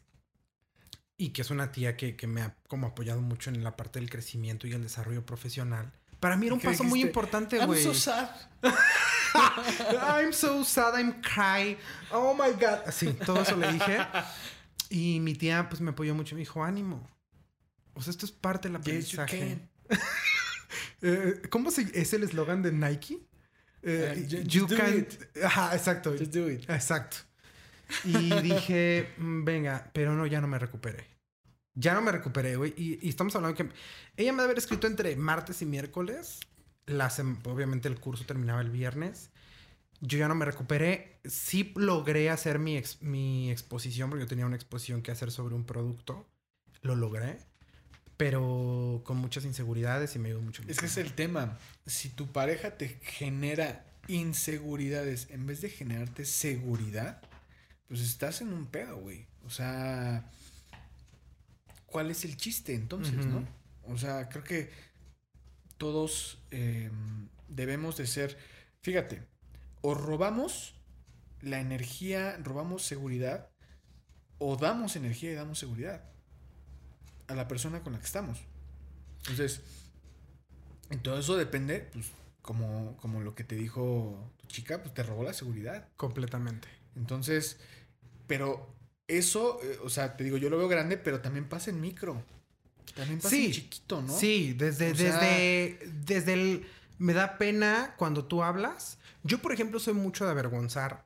y que es una tía que, que me ha como apoyado mucho en la parte del crecimiento y el desarrollo profesional. Para mí era un ¿Qué paso muy importante, I'm güey. so sad. I'm so sad, I'm cry. Oh my God. Sí, todo eso le dije. Y mi tía, pues me apoyó mucho. Me dijo, ánimo. O sea, esto es parte del Yes, you aprendizaje. can. Eh, ¿Cómo se, es el eslogan de Nike? Eh, ju- you can. it. Ajá, exacto. Just do it. Exacto. Y dije, "Mm, venga, pero no, ya no me recuperé. Ya no me recuperé, güey. Y, y estamos hablando que ella me debe haber escrito entre martes y miércoles. La sem- obviamente el curso terminaba el viernes. Yo ya no me recuperé. Sí logré hacer mi, ex- mi exposición, porque yo tenía una exposición que hacer sobre un producto. Lo logré. Pero con muchas inseguridades y me dio mucho Es que es el tema. Si tu pareja te genera inseguridades en vez de generarte seguridad, pues estás en un pedo, güey. O sea, ¿cuál es el chiste entonces, no? O sea, creo que todos eh, debemos de ser, fíjate, o robamos la energía, robamos seguridad, o damos energía y damos seguridad a la persona con la que estamos. Entonces, en todo eso depende, pues, como, como lo que te dijo tu chica, pues te robó la seguridad. Completamente. Entonces, pero eso, eh, o sea, te digo, yo lo veo grande, pero también pasa en micro. También pasa Sí, en chiquito, ¿no? Sí, desde, O sea- desde, desde el... Me da pena cuando tú hablas. Yo, por ejemplo, soy mucho de avergonzar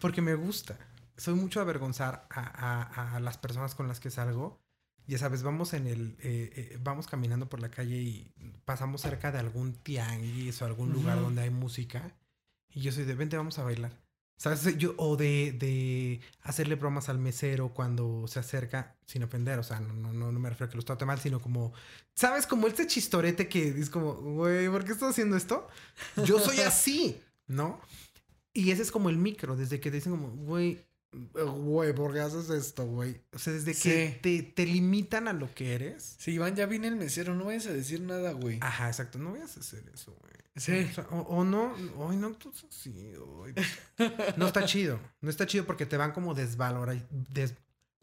porque me gusta. Soy mucho de avergonzar a, a- a las personas con las que salgo. Ya sabes, vamos en el... eh, eh, vamos caminando por la calle y pasamos cerca de algún tianguis o algún lugar donde hay música. Y yo soy de, vente, vamos a bailar. ¿Sabes? Yo, o de, de hacerle bromas al mesero cuando se acerca, sin ofender, o sea, no, no, no, no me refiero a que lo trate mal, sino como, ¿sabes? Como este chistorete que es como, güey, ¿por qué estás haciendo esto? Yo soy así, ¿no? Y ese es como el micro, desde que te dicen como, güey, güey, ¿por qué haces esto, güey? O sea, desde que Sí. te, te limitan a lo que eres. Si Iván ya viene el mesero, no vayas a decir nada, güey. Ajá, exacto, no vayas a hacer eso, güey. Sí. O, sea, o- o no, ay, no, tú sí. No está chido. No está chido porque te van como desvalora- des-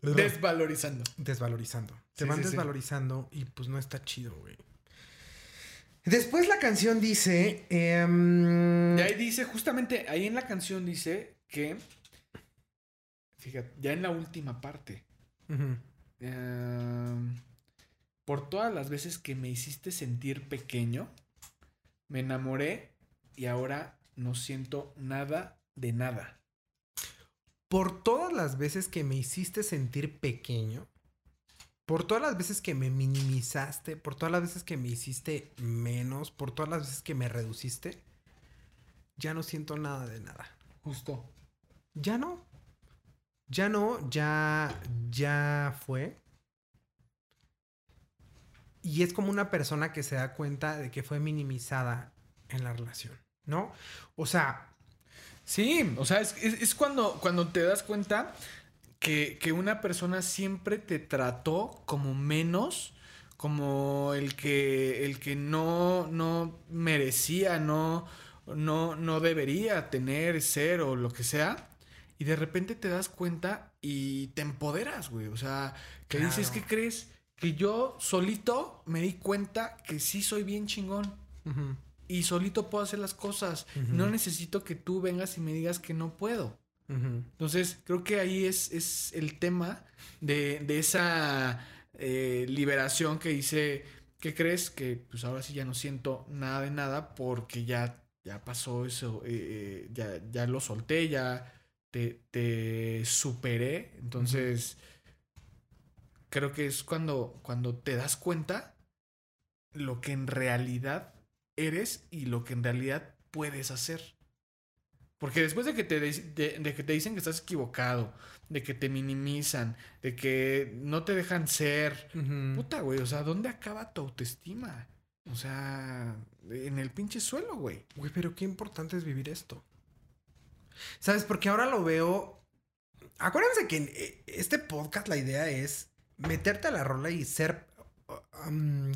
Desvalorizando. desvalorizando. Te Sí, van sí, sí. desvalorizando y pues no está chido, güey. Después la canción dice. em, Y ahí dice, justamente ahí en la canción dice que. Fíjate, ya en la última parte. Em, por todas las veces que me hiciste sentir pequeño, me enamoré y ahora no siento nada de nada. Por todas las veces que me hiciste sentir pequeño, por todas las veces que me minimizaste, por todas las veces que me hiciste menos, por todas las veces que me reduciste, ya no siento nada de nada. Justo. Ya no. Ya no, ya, ya fue. Y es como una persona que se da cuenta de que fue minimizada en la relación, ¿no? O sea, Sí, o sea, es, es- cuando, cuando te das cuenta que, que una persona siempre te trató como menos, como el que, el que no, no merecía, no, no, no debería tener, ser o lo que sea. Y de repente te das cuenta y te empoderas, güey. O sea, que dices. ¿qué crees? Que yo solito me di cuenta que sí soy bien chingón y solito puedo hacer las cosas. No necesito que tú vengas y me digas que no puedo. Entonces, creo que ahí es, es el tema de, de esa eh, liberación que dice, ¿qué crees? Que pues ahora sí ya no siento nada de nada porque ya, ya pasó eso, eh, eh, ya, ya lo solté, ya te, te superé. Entonces, creo que es cuando, cuando te das cuenta lo que en realidad eres y lo que en realidad puedes hacer. Porque después de que te, de- de- de que te dicen que estás equivocado, de que te minimizan, de que no te dejan ser, puta, güey, o sea, ¿dónde acaba tu autoestima? O sea, en el pinche suelo, güey. Güey, pero qué importante es vivir esto. ¿Sabes? Porque ahora lo veo. Acuérdense que en eh, este podcast la idea es meterte a la rola y ser. um,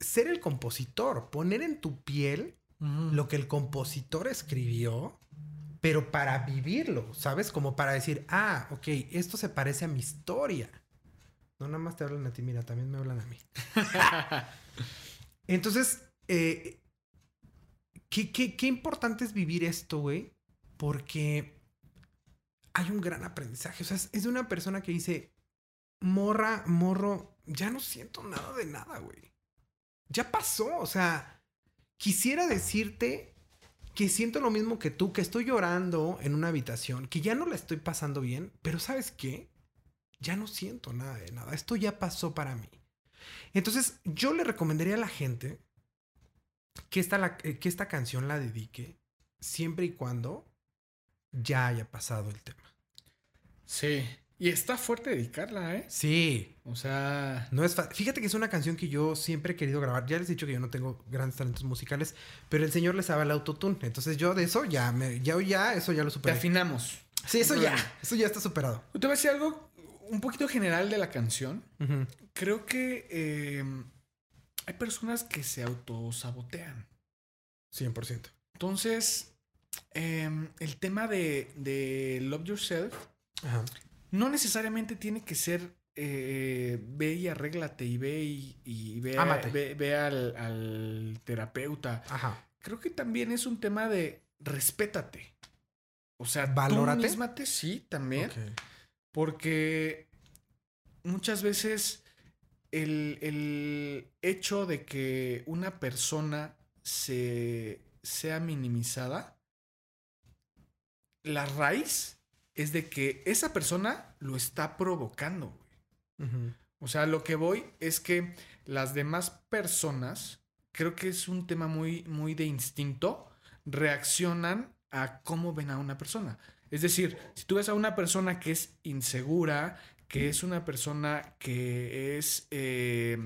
ser el compositor, poner en tu piel lo que el compositor escribió, pero para vivirlo, ¿sabes? Como para decir, ah, ok, esto se parece a mi historia. No nada más te hablan a ti, mira, también me hablan a mí. Entonces, eh, qué, qué- qué importante es vivir esto, güey, porque hay un gran aprendizaje. O sea, es, de una persona que dice, morra, morro, ya no siento nada de nada, güey. Ya pasó, o sea, quisiera decirte que siento lo mismo que tú, que estoy llorando en una habitación, que ya no la estoy pasando bien, pero ¿sabes qué? Ya no siento nada de nada. Esto ya pasó para mí. Entonces, yo le recomendaría a la gente que esta, eh, que esta canción la dedique siempre y cuando ya haya pasado el tema. Sí. Y está fuerte dedicarla, ¿eh? Sí, O sea, no es Fíjate que es una canción que yo siempre he querido grabar. Ya les he dicho que yo no tengo grandes talentos musicales, pero el señor le sabe el autotune. Entonces yo de eso ya, me, ya, ya, eso ya lo te superé. afinamos. Sí, eso ya, eso ya está superado. Te voy a decir algo un poquito general de la canción. Creo que eh, hay personas que se autosabotean. 100%. Entonces, em, el tema de, de Love Yourself Ajá. no necesariamente tiene que ser eh, ve y arréglate y ve y, y ve, ve, ve al, al terapeuta. Ajá. Creo que también es un tema de respétate. O sea, Valórate. tú sí también. Porque muchas veces el, el hecho de que una persona se sea minimizada, la raíz es de que esa persona lo está provocando. O sea, lo que voy es que las demás personas, creo que es un tema muy, muy de instinto, reaccionan a cómo ven a una persona. Es decir, si tú ves a una persona que es insegura, que es una persona que es, eh,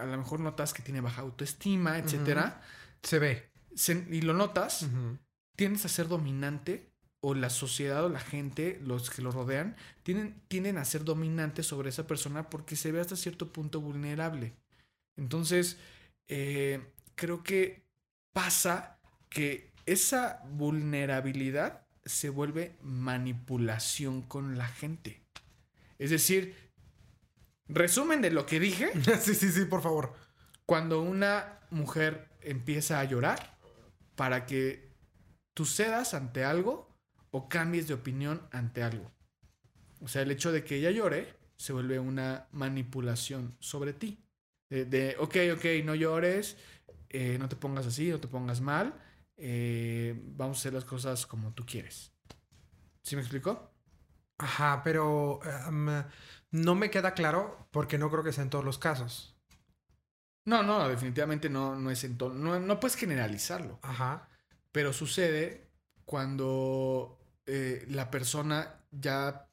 a lo mejor notas que tiene baja autoestima, etcétera, Se ve. se- y lo notas, Ujú. tiendes a ser dominante o la sociedad o la gente, los que lo rodean, tienen, tienden a ser dominantes sobre esa persona porque se ve hasta cierto punto vulnerable. Entonces, eh, creo que pasa que esa vulnerabilidad se vuelve manipulación con la gente. Es decir, resumen de lo que dije, sí, sí, sí, por favor. cuando una mujer empieza a llorar para que tú cedas ante algo o cambies de opinión ante algo. O sea, el hecho de que ella llore se vuelve una manipulación sobre ti. De, de, ok, ok, no llores, eh, no te pongas así, no te pongas mal, eh, vamos a hacer las cosas como tú quieres. ¿Sí me explicó? Ajá, pero um, no me queda claro porque no creo que sea en todos los casos. No, no, definitivamente no, no es en todo. No, no puedes generalizarlo. Ajá. Pero sucede cuando eh, la persona ya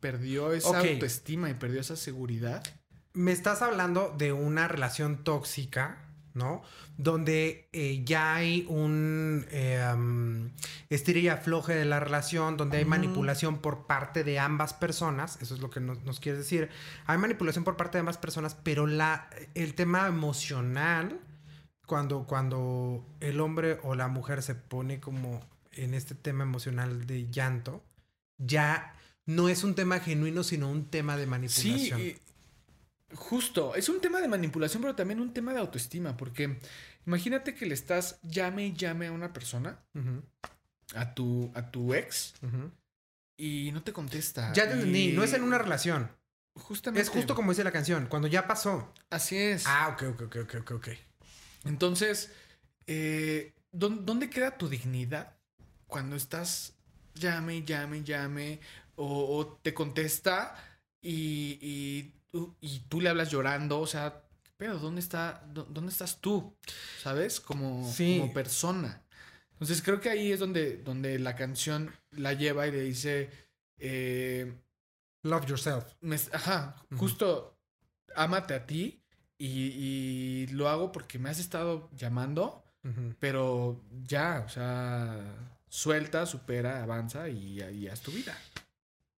perdió esa autoestima y perdió esa seguridad. Me estás hablando de una relación tóxica, ¿no? Donde eh, ya hay un eh, um, afloje de la relación, donde hay manipulación por parte de ambas personas, eso es lo que nos, nos quieres decir. Hay manipulación por parte de ambas personas, pero la, el tema emocional, cuando, cuando el hombre o la mujer se pone como en este tema emocional de llanto, ya no es un tema genuino, sino un tema de Sí, manipulación. y- justo. Es un tema de manipulación, pero también un tema de autoestima. Porque imagínate que le estás llame y llame a una persona, a tu, a tu ex, y no te contesta. Ya te entendí, Y- no es en una relación. Justamente. Es justo como dice la canción, cuando ya pasó. Así es. Ah, ok, ok, ok, ok, ok. Entonces, eh, ¿dó- ¿dónde queda tu dignidad cuando estás llame, llame, llame, o, o te contesta y, y, tú- y tú le hablas llorando? O sea, pero ¿dónde, está, dó- ¿dónde estás tú? ¿Sabes? Como, Sí. como persona. Entonces, creo que ahí es donde, donde la canción la lleva y le dice, eh, Love yourself. me- ajá, justo ámate a ti y, y lo hago porque me has estado llamando, pero ya, o sea, suelta, supera, avanza y, y haz tu vida.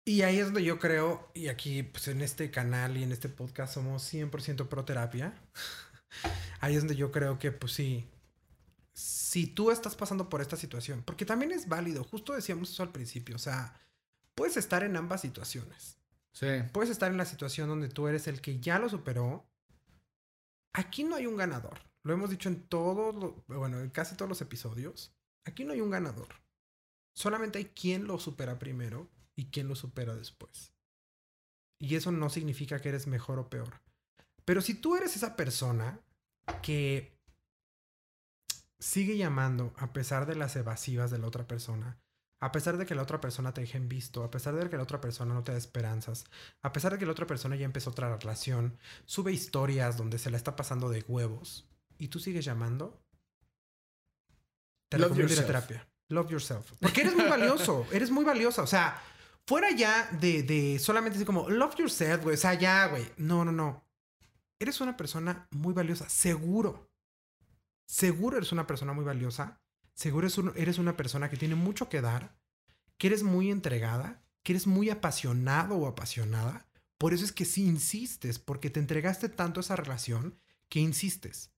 Y ahí es donde yo creo, y aquí pues en este canal y en este podcast somos 100% pro terapia. Ahí es donde yo creo que pues sí, si tú estás pasando por esta situación, porque también es válido, justo decíamos eso al principio, o sea, puedes estar en ambas situaciones. Sí. Puedes estar en la situación donde tú eres el que ya lo superó. Aquí no hay un ganador. Lo hemos dicho en todos, bueno, en casi todos los episodios. Aquí no hay un ganador. Solamente hay quien lo supera primero y quien lo supera después. Y eso no significa que eres mejor o peor. Pero si tú eres esa persona que sigue llamando a pesar de las evasivas de la otra persona, a pesar de que la otra persona te deje en visto, a pesar de que la otra persona no te da esperanzas, a pesar de que la otra persona ya empezó otra relación, sube historias donde se la está pasando de huevos y tú sigues llamando, te Love recomiendo ir a yourself. terapia. Love yourself. Porque eres muy valioso, eres muy valiosa. O sea, fuera ya de, de solamente así como love yourself, güey. O sea, ya, güey. No, no, no. Eres una persona muy valiosa, seguro. Seguro eres una persona muy valiosa. Seguro eres, un- eres una persona que tiene mucho que dar, que eres muy entregada, que eres muy apasionado o apasionada. Por eso es que sí insistes, porque te entregaste tanto a esa relación que insistes.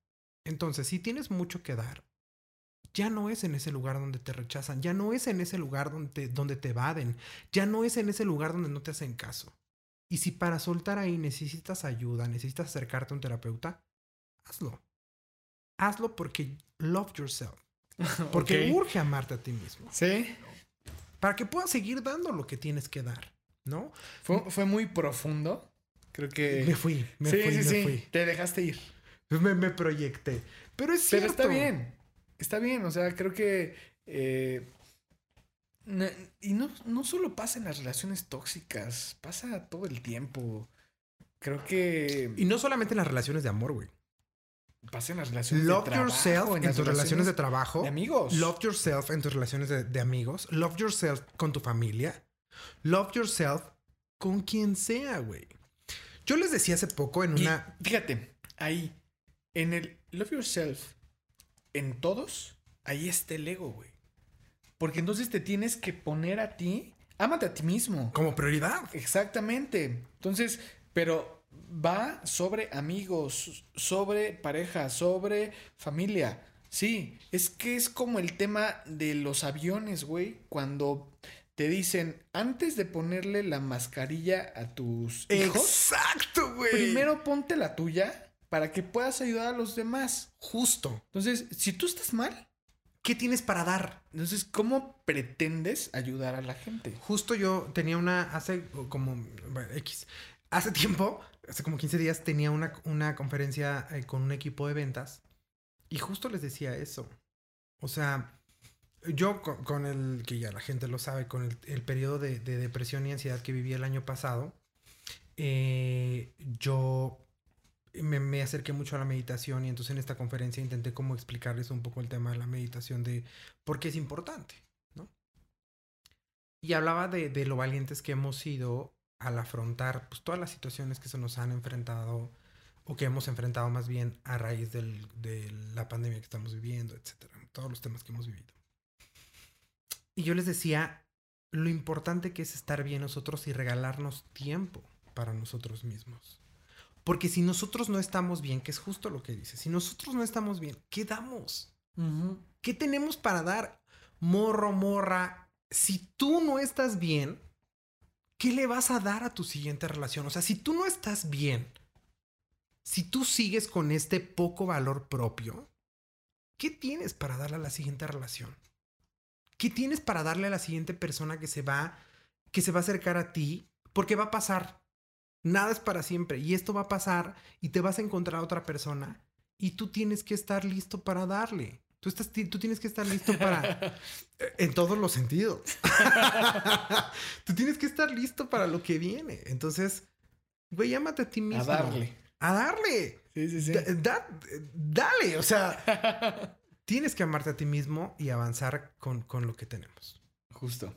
Entonces, si tienes mucho que dar, ya no es en ese lugar donde te rechazan, ya no es en ese lugar donde te, donde te evaden, ya no es en ese lugar donde no te hacen caso. Y si para soltar ahí necesitas ayuda, necesitas acercarte a un terapeuta, hazlo. Hazlo porque love yourself. Porque Ok. urge amarte a ti mismo. Sí. Para que puedas seguir dando lo que tienes que dar, ¿no? Fue, fue muy profundo. Creo que. Me fui, me sí, fui, sí, me sí. fui. Te dejaste ir. Me, me proyecté. Pero es cierto. Pero está bien. Está bien. O sea, creo que. eh, y no, no solo pasa en las relaciones tóxicas, pasa todo el tiempo. Creo que Y no solamente en las relaciones de amor, güey. pasa en las relaciones Love de trabajo, yourself en, tus relaciones de trabajo. de amigos. Love yourself en tus relaciones de, de amigos. Love yourself con tu familia. Love yourself con quien sea, güey. Yo les decía hace poco en Y una... fíjate, ahí, en el Love Yourself, en todos, ahí está el ego, güey. Porque entonces te tienes que poner a ti, ámate a ti mismo. Como prioridad. Exactamente. Entonces, pero va sobre amigos, sobre pareja, sobre familia. Sí, es que es como el tema de los aviones, güey, cuando te dicen, antes de ponerle la mascarilla a tus hijos, Exacto, güey. primero ponte la tuya para que puedas ayudar a los demás. Justo. Entonces, si tú estás mal, ¿Qué tienes para dar? entonces, ¿cómo pretendes ayudar a la gente? Justo yo tenía una, hace como, bueno, X, hace tiempo, hace como 15 días, tenía una, una conferencia eh, con un equipo de ventas y justo les decía eso. O sea, yo con, el, que ya la gente lo sabe, con el, el periodo de, de depresión y ansiedad que viví el año pasado, eh, yo me, me acerqué mucho a la meditación y entonces en esta conferencia intenté como explicarles un poco el tema de la meditación, de por qué es importante, ¿no? Y hablaba de, de lo valientes que hemos sido al afrontar pues, todas las situaciones que se nos han enfrentado o que hemos enfrentado más bien a raíz del- de la pandemia que estamos viviendo, etcétera, todos los temas que hemos vivido. Y yo les decía lo importante que es estar bien nosotros y regalarnos tiempo para nosotros mismos. Porque si nosotros no estamos bien, que es justo lo que dice, si nosotros no estamos bien, ¿qué damos? ¿Qué tenemos para dar? Morro, morra, si tú no estás bien, ¿qué le vas a dar a tu siguiente relación? O sea, si tú no estás bien, si tú sigues con este poco valor propio, ¿qué tienes para darle a la siguiente relación? ¿Qué tienes para darle a la siguiente persona que se va que se va a acercar a ti? Porque va a pasar. Nada es para siempre y esto va a pasar y te vas a encontrar a otra persona y tú tienes que estar listo para darle. Tú, estás, tú tienes que estar listo para... en todos los sentidos. tú tienes que estar listo para lo que viene. Entonces, güey, llámate a ti mismo. A darle. A darle. Sí, sí, sí. Da- da- dale, o sea, tienes que amarte a ti mismo y avanzar con, con lo que tenemos. Justo.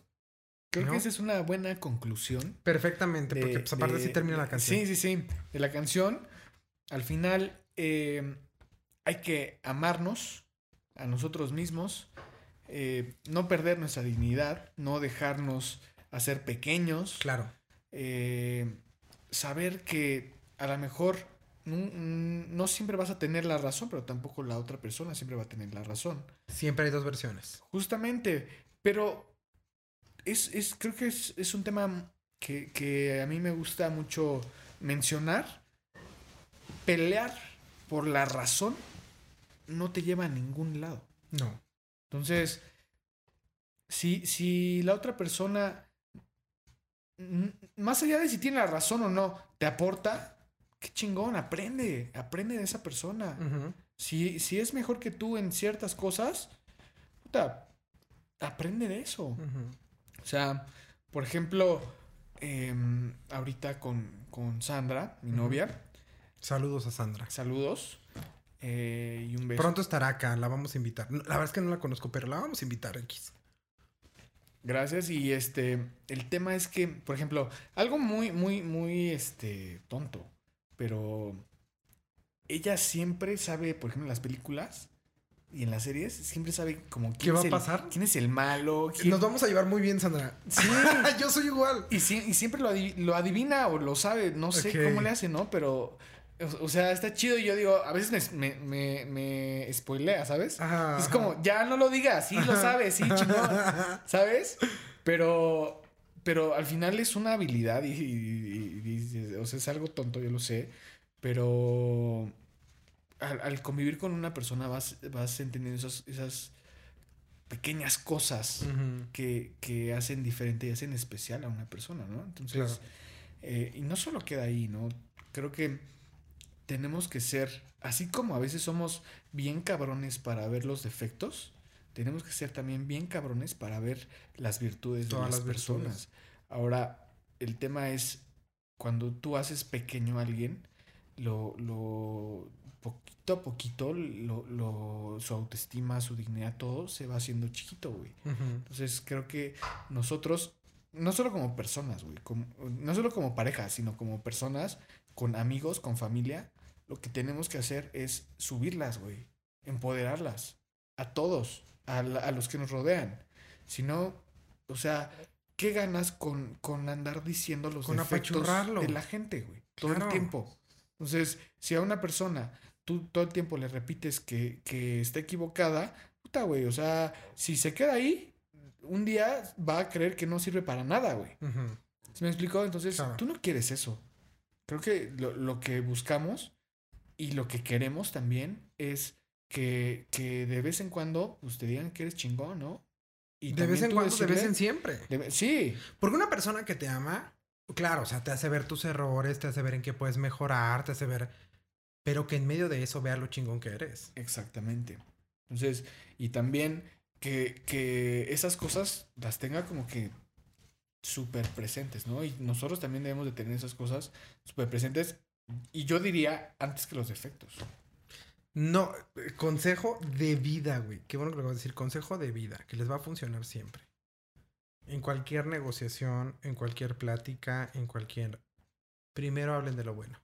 Creo ¿No? que esa es una buena conclusión. Perfectamente, porque pues, aparte de- así termina la canción. Sí, sí, sí. De la canción. Al final, eh, hay que amarnos a nosotros mismos. eh, no perder nuestra dignidad. No dejarnos hacer pequeños. Claro. eh, saber que a lo mejor no, no siempre vas a tener la razón, pero tampoco la otra persona siempre va a tener la razón. Siempre hay dos versiones. Justamente, pero es, es creo que es, es un tema que, que a mí me gusta mucho mencionar. Pelear por la razón no te lleva a ningún lado. No. Entonces, si, si la otra persona, más allá de si tiene la razón o no, te aporta, qué chingón, aprende, aprende de esa persona. Si, si es mejor que tú en ciertas cosas, puta, aprende de eso. O sea, por ejemplo, em, ahorita con, con Sandra, mi novia, Saludos a Sandra. saludos eh, y un beso. Pronto estará acá, la vamos a invitar. La verdad es que no la conozco, pero la vamos a invitar, X. Gracias. Y este, el tema es que, por ejemplo, algo muy, muy, muy, este, tonto, pero ella siempre sabe, por ejemplo, en las películas y en las series, siempre sabe como quién ¿Qué va es a pasar? quién es el malo, quién- Nos vamos a llevar muy bien, Sandra. Sí. Yo soy igual. Y, sie- y siempre lo, adiv- lo adivina o lo sabe, no sé cómo le hace, ¿no? Pero, o, o sea, está chido y yo digo, a veces me, me, me, me spoilea, ¿sabes? Ajá, es ajá. como, ya no lo digas, sí lo sabe, sí, chingón, ¿sabes? Pero, pero al final es una habilidad y- y- o sea, es algo tonto, yo lo sé, pero al, al convivir con una persona vas, vas entendiendo esas, esas pequeñas cosas que, que hacen diferente y hacen especial a una persona, ¿no? Entonces, Claro. eh, y no solo queda ahí, ¿no? Creo que tenemos que ser, así como a veces somos bien cabrones para ver los defectos, tenemos que ser también bien cabrones para ver las virtudes de las, virtudes. personas. Ahora, el tema es cuando tú haces pequeño a alguien, lo, lo poquito a poquito, lo, lo- su autoestima, su dignidad, todo se va haciendo chiquito, güey. Entonces creo que nosotros, no solo como personas, güey, como- no solo como pareja, sino como personas, con amigos, con familia, lo que tenemos que hacer es subirlas, güey, empoderarlas, a todos, a, la- a los que nos rodean. Si no, o sea, ¿qué ganas con, con andar diciendo los Con defectos de la gente, güey? Todo el tiempo. Entonces, si a una persona tú todo el tiempo le repites que, que está equivocada, puta, güey, o sea, si se queda ahí, un día va a creer que no sirve para nada, güey. Ujú. ¿Se me explicó? Entonces, Claro. tú no quieres eso. Creo que lo, lo que buscamos Y lo que queremos también es que, que de vez en cuando pues, te digan que eres chingón, ¿no? Y de vez en cuando, de vez decirle- en siempre. de sí, Porque una persona que te ama, claro, o sea, te hace ver tus errores, te hace ver en qué puedes mejorar, te hace ver. Pero que en medio de eso vea lo chingón que eres. exactamente. Entonces, y también que, que esas cosas las tenga como que súper presentes, ¿no? Y nosotros también debemos de tener esas cosas súper presentes. Y yo diría antes que los defectos. No, eh, consejo de vida, güey. Qué bueno que lo vas a decir. Consejo de vida, que les va a funcionar siempre. En cualquier negociación, en cualquier plática, en cualquier... Primero hablen de lo bueno.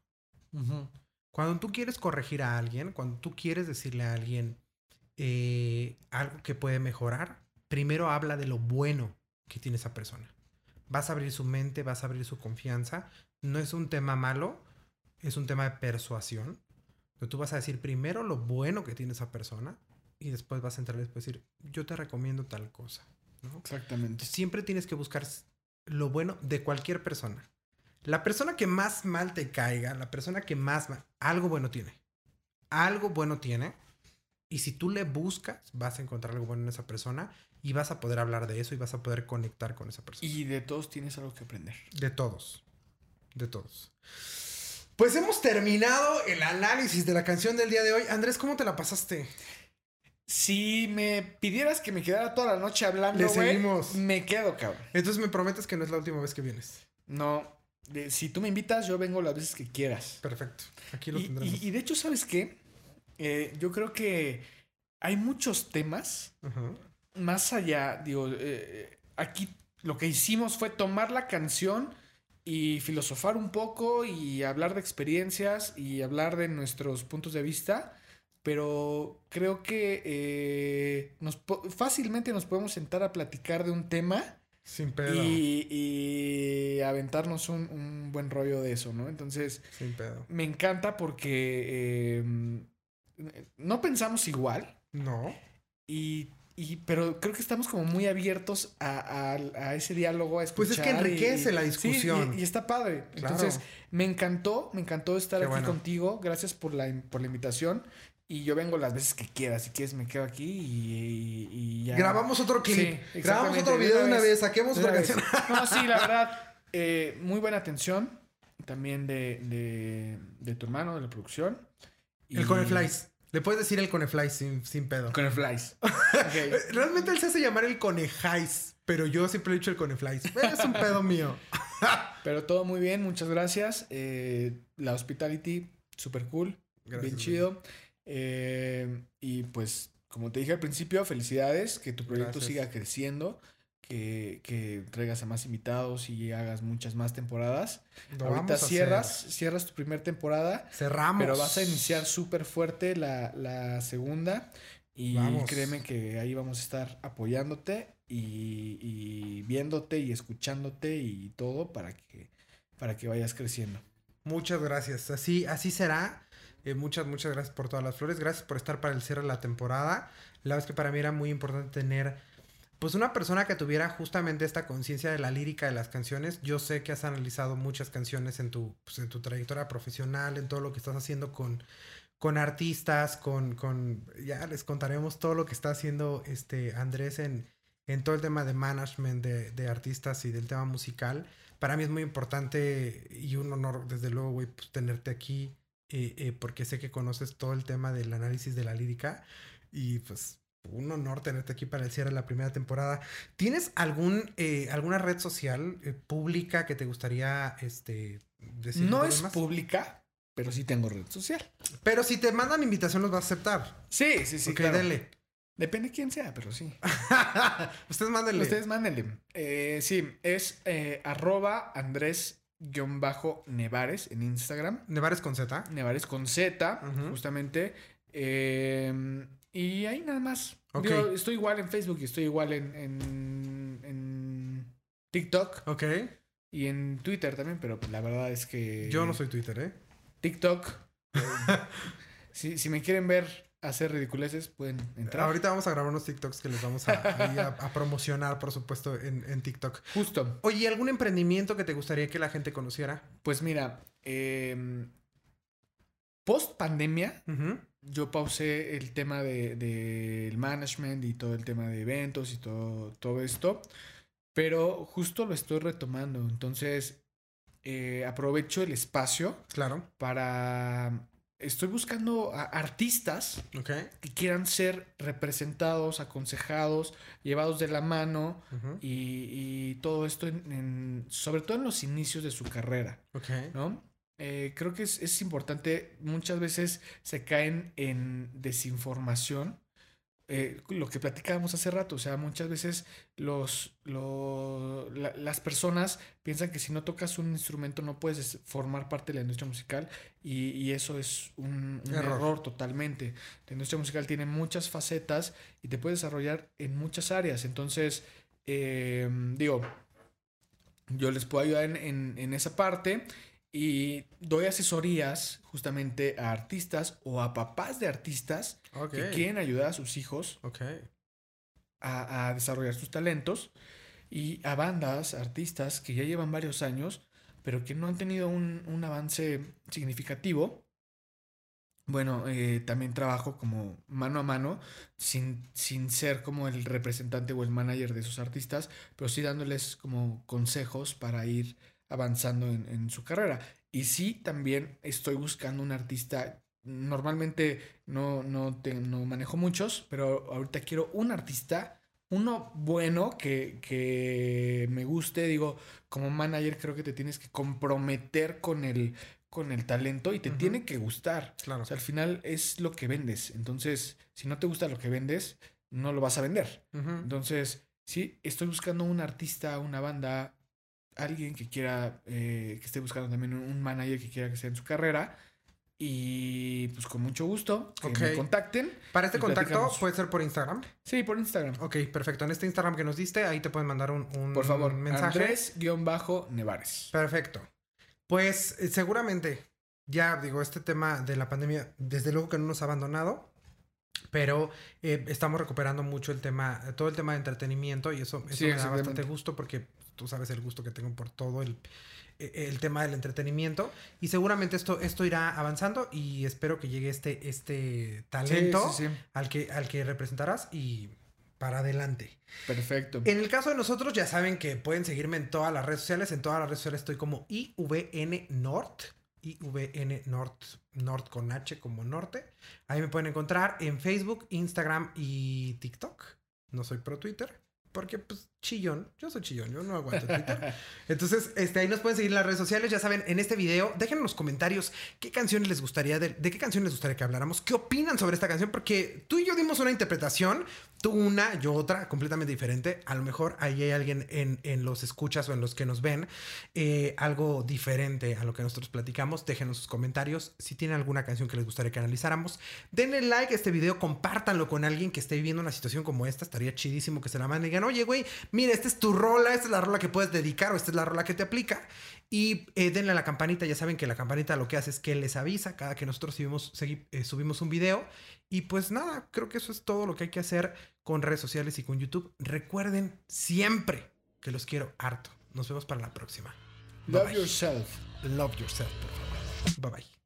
Cuando tú quieres corregir a alguien, cuando tú quieres decirle a alguien eh, algo que puede mejorar, primero habla de lo bueno que tiene esa persona. Vas a abrir su mente, vas a abrir su confianza. No es un tema malo, es un tema de persuasión. Pero tú vas a decir primero lo bueno que tiene esa persona y después vas a entrar y después decir, yo te recomiendo tal cosa. ¿no? Exactamente. Siempre tienes que buscar lo bueno de cualquier persona. La persona que más mal te caiga, la persona que más mal, algo bueno tiene. Algo bueno tiene. Y si tú le buscas, vas a encontrar algo bueno en esa persona y vas a poder hablar de eso y vas a poder conectar con esa persona. Y de todos tienes algo que aprender. De todos. De todos. Pues hemos terminado el análisis de la canción del día de hoy. Andrés, ¿cómo te la pasaste? Si me pidieras que me quedara toda la noche hablando, Le seguimos. me quedo, cabrón. Entonces me prometes que no es la última vez que vienes. No, de- si tú me invitas, yo vengo las veces que quieras. Perfecto. Aquí lo Y, tendremos. y- y de hecho, ¿sabes qué? Eh, yo creo que hay muchos temas más allá, digo, eh, aquí lo que hicimos fue tomar la canción y filosofar un poco y hablar de experiencias y hablar de nuestros puntos de vista, pero creo que eh, nos fácilmente nos podemos sentar a platicar de un tema Sin pedo. y, y aventarnos un, un buen rollo de eso, ¿no? Entonces, Sin pedo. me encanta porque eh, no pensamos igual. No. Y, y- pero creo que estamos como muy abiertos a, a- a ese diálogo, a escuchar. Pues es que enriquece y- la sí, discusión. y, y está padre. Claro. Entonces, me encantó, me encantó estar Qué aquí bueno. contigo. Gracias por la, por la invitación. Y yo vengo las veces que quieras. Si quieres, me quedo aquí y, y ya. Grabamos otro clip. Sí, Grabamos otro video de una vez. Saquemos otra canción. No, sí, la verdad. eh, muy buena atención. También de, de, de tu hermano, de la producción. El Coneflies. Le puedes decir el Coneflies sin, sin pedo. Con el flies. Eh, Realmente él se hace llamar el Conejais. Pero yo siempre he dicho el Coneflies. Es un pedo mío. Pero todo muy bien, muchas gracias. Eh, la hospitality, super cool, Gracias, bien chido. Eh, y pues, como te dije al principio, felicidades, que tu proyecto Gracias. siga creciendo, que, que traigas a más invitados y hagas muchas más temporadas. Lo Ahorita cierras, hacer. cierras tu primera temporada, Cerramos. pero vas a iniciar súper fuerte la, la segunda. Y Vamos. créeme que ahí vamos a estar apoyándote y, y viéndote y escuchándote y todo para que, para que vayas creciendo. Muchas gracias. Así, así será. Eh, muchas, muchas gracias por todas las flores. Gracias por estar para el cierre de la temporada. La es que para mí era muy importante tener, pues, una persona que tuviera justamente esta conciencia de la lírica de las canciones. Yo sé que has analizado muchas canciones en tu, pues, en tu trayectoria profesional, en todo lo que estás haciendo con, con artistas, con, con, ya les contaremos todo lo que está haciendo este Andrés en, en todo el tema de management de, de artistas y del tema musical. Para mí es muy importante y un honor, desde luego, güey, pues, tenerte aquí, eh, eh, porque sé que conoces todo el tema del análisis de la lírica y pues un honor tenerte aquí para el cierre de la primera temporada. ¿Tienes algún, eh, alguna red social eh, pública que te gustaría este, decir? No es más? pública, pero sí tengo red social. Pero si te mandan invitación, los vas a aceptar. Sí, sí, sí. ok, claro. denle. Depende quién sea, pero sí. Ustedes mándenle. Ustedes mándenle. Sí, es eh, arroba Andrés-Nevares en Instagram. Nevares con Z. Nevares con Z, justamente. Eh, y ahí nada más. Ok. Digo, estoy igual en Facebook y estoy igual en, en, en TikTok Ok. y en Twitter también, pero la verdad es que... Yo no soy Twitter, ¿eh? TikTok. eh, si, si me quieren ver hacer ridiculeces, pueden entrar. Ahorita vamos a grabar unos TikToks que les vamos a, ahí a- a promocionar, por supuesto, en, en TikTok. Justo. Oye, ¿algún emprendimiento que te gustaría que la gente conociera? Pues mira, eh, Post pandemia, yo pausé el tema del de, del management y todo el tema de eventos y todo, todo esto, pero justo lo estoy retomando. Entonces, eh, aprovecho el espacio Claro. para... Estoy buscando a artistas Ok. que quieran ser representados, aconsejados, llevados de la mano y, y todo esto, en- en- sobre todo en los inicios de su carrera. Ok. ¿no? Eh, creo que es, es importante, muchas veces se caen en desinformación, eh, lo que platicábamos hace rato, o sea, muchas veces los, lo- la- las personas piensan que si no tocas un instrumento no puedes formar parte de la industria musical y, y eso es un, un Error. error. totalmente. La industria musical tiene muchas facetas y te puedes desarrollar en muchas áreas, entonces, eh, digo, yo les puedo ayudar en, en- en esa parte y doy asesorías justamente a artistas o a papás de artistas que quieren ayudar a sus hijos Ok. a, a desarrollar sus talentos y a bandas, artistas que ya llevan varios años, pero que no han tenido un, un avance significativo. Bueno, eh, también trabajo como mano a mano, sin, sin ser como el representante o el manager de esos artistas, pero sí dándoles como consejos para ir avanzando en, en su carrera. Y sí, también estoy buscando un artista. Normalmente no, no, te- no manejo muchos, pero ahorita quiero un artista, uno bueno que, que me guste. Digo, como manager creo que te tienes que comprometer con el, con el talento y te tiene que gustar. Claro. O sea, al final es lo que vendes. Entonces, si no te gusta lo que vendes, no lo vas a vender. Entonces, sí, estoy buscando un artista, una banda, alguien que quiera, eh, que esté buscando también un- manager que quiera que sea en su carrera. Y pues con mucho gusto, que me Ok. contacten. Para este contacto platicamos. puede ser por Instagram. Sí, por Instagram. Ok, perfecto. En este Instagram que nos diste, ahí te pueden mandar un, un Por favor, mensaje. Andrés-Nevares. Perfecto. Pues eh, seguramente, ya digo, este tema de la pandemia, desde luego que no nos ha abandonado, pero eh, estamos recuperando mucho el tema, todo el tema de entretenimiento y eso, eso Sí, me da bastante gusto porque tú sabes el gusto que tengo por todo el, eh, el tema del entretenimiento y seguramente esto, esto irá avanzando y espero que llegue este, este talento Sí, sí, sí. Al, que, al que representarás y para adelante. Perfecto. En el caso de nosotros, ya saben que pueden seguirme en todas las redes sociales. En todas las redes sociales estoy como IVN Nord. IVN Nord, Nord con H como norte. Ahí me pueden encontrar en Facebook, Instagram y TikTok. No soy pro Twitter. Porque, pues, chillón. Yo soy chillón. Yo no aguanto Twitter. Entonces, este, ahí nos pueden seguir en las redes sociales. Ya saben, en este video, dejen en los comentarios qué canciones les gustaría, de, qué canción les gustaría que habláramos, qué opinan sobre esta canción, porque tú y yo dimos una interpretación, tú una, yo otra, completamente diferente. A lo mejor ahí hay alguien en, en los escuchas o en los que nos ven, eh, algo diferente a lo que nosotros platicamos. Déjenos sus comentarios. Si tienen alguna canción que les gustaría que analizáramos, denle like a este video, compártanlo con alguien que esté viviendo una situación como esta. Estaría chidísimo que se la manden y digan, oye, güey, mira, esta es tu rola, esta es la rola que puedes dedicar o esta es la rola que te aplica. Y eh, denle a la campanita, ya saben que la campanita lo que hace es que les avisa cada que nosotros subimos, eh, subimos un video. Y pues nada, creo que eso es todo lo que hay que hacer con redes sociales y con YouTube. Recuerden siempre que los quiero harto. Nos vemos para la próxima. Bye Love bye. yourself. Love yourself, por favor. Bye bye.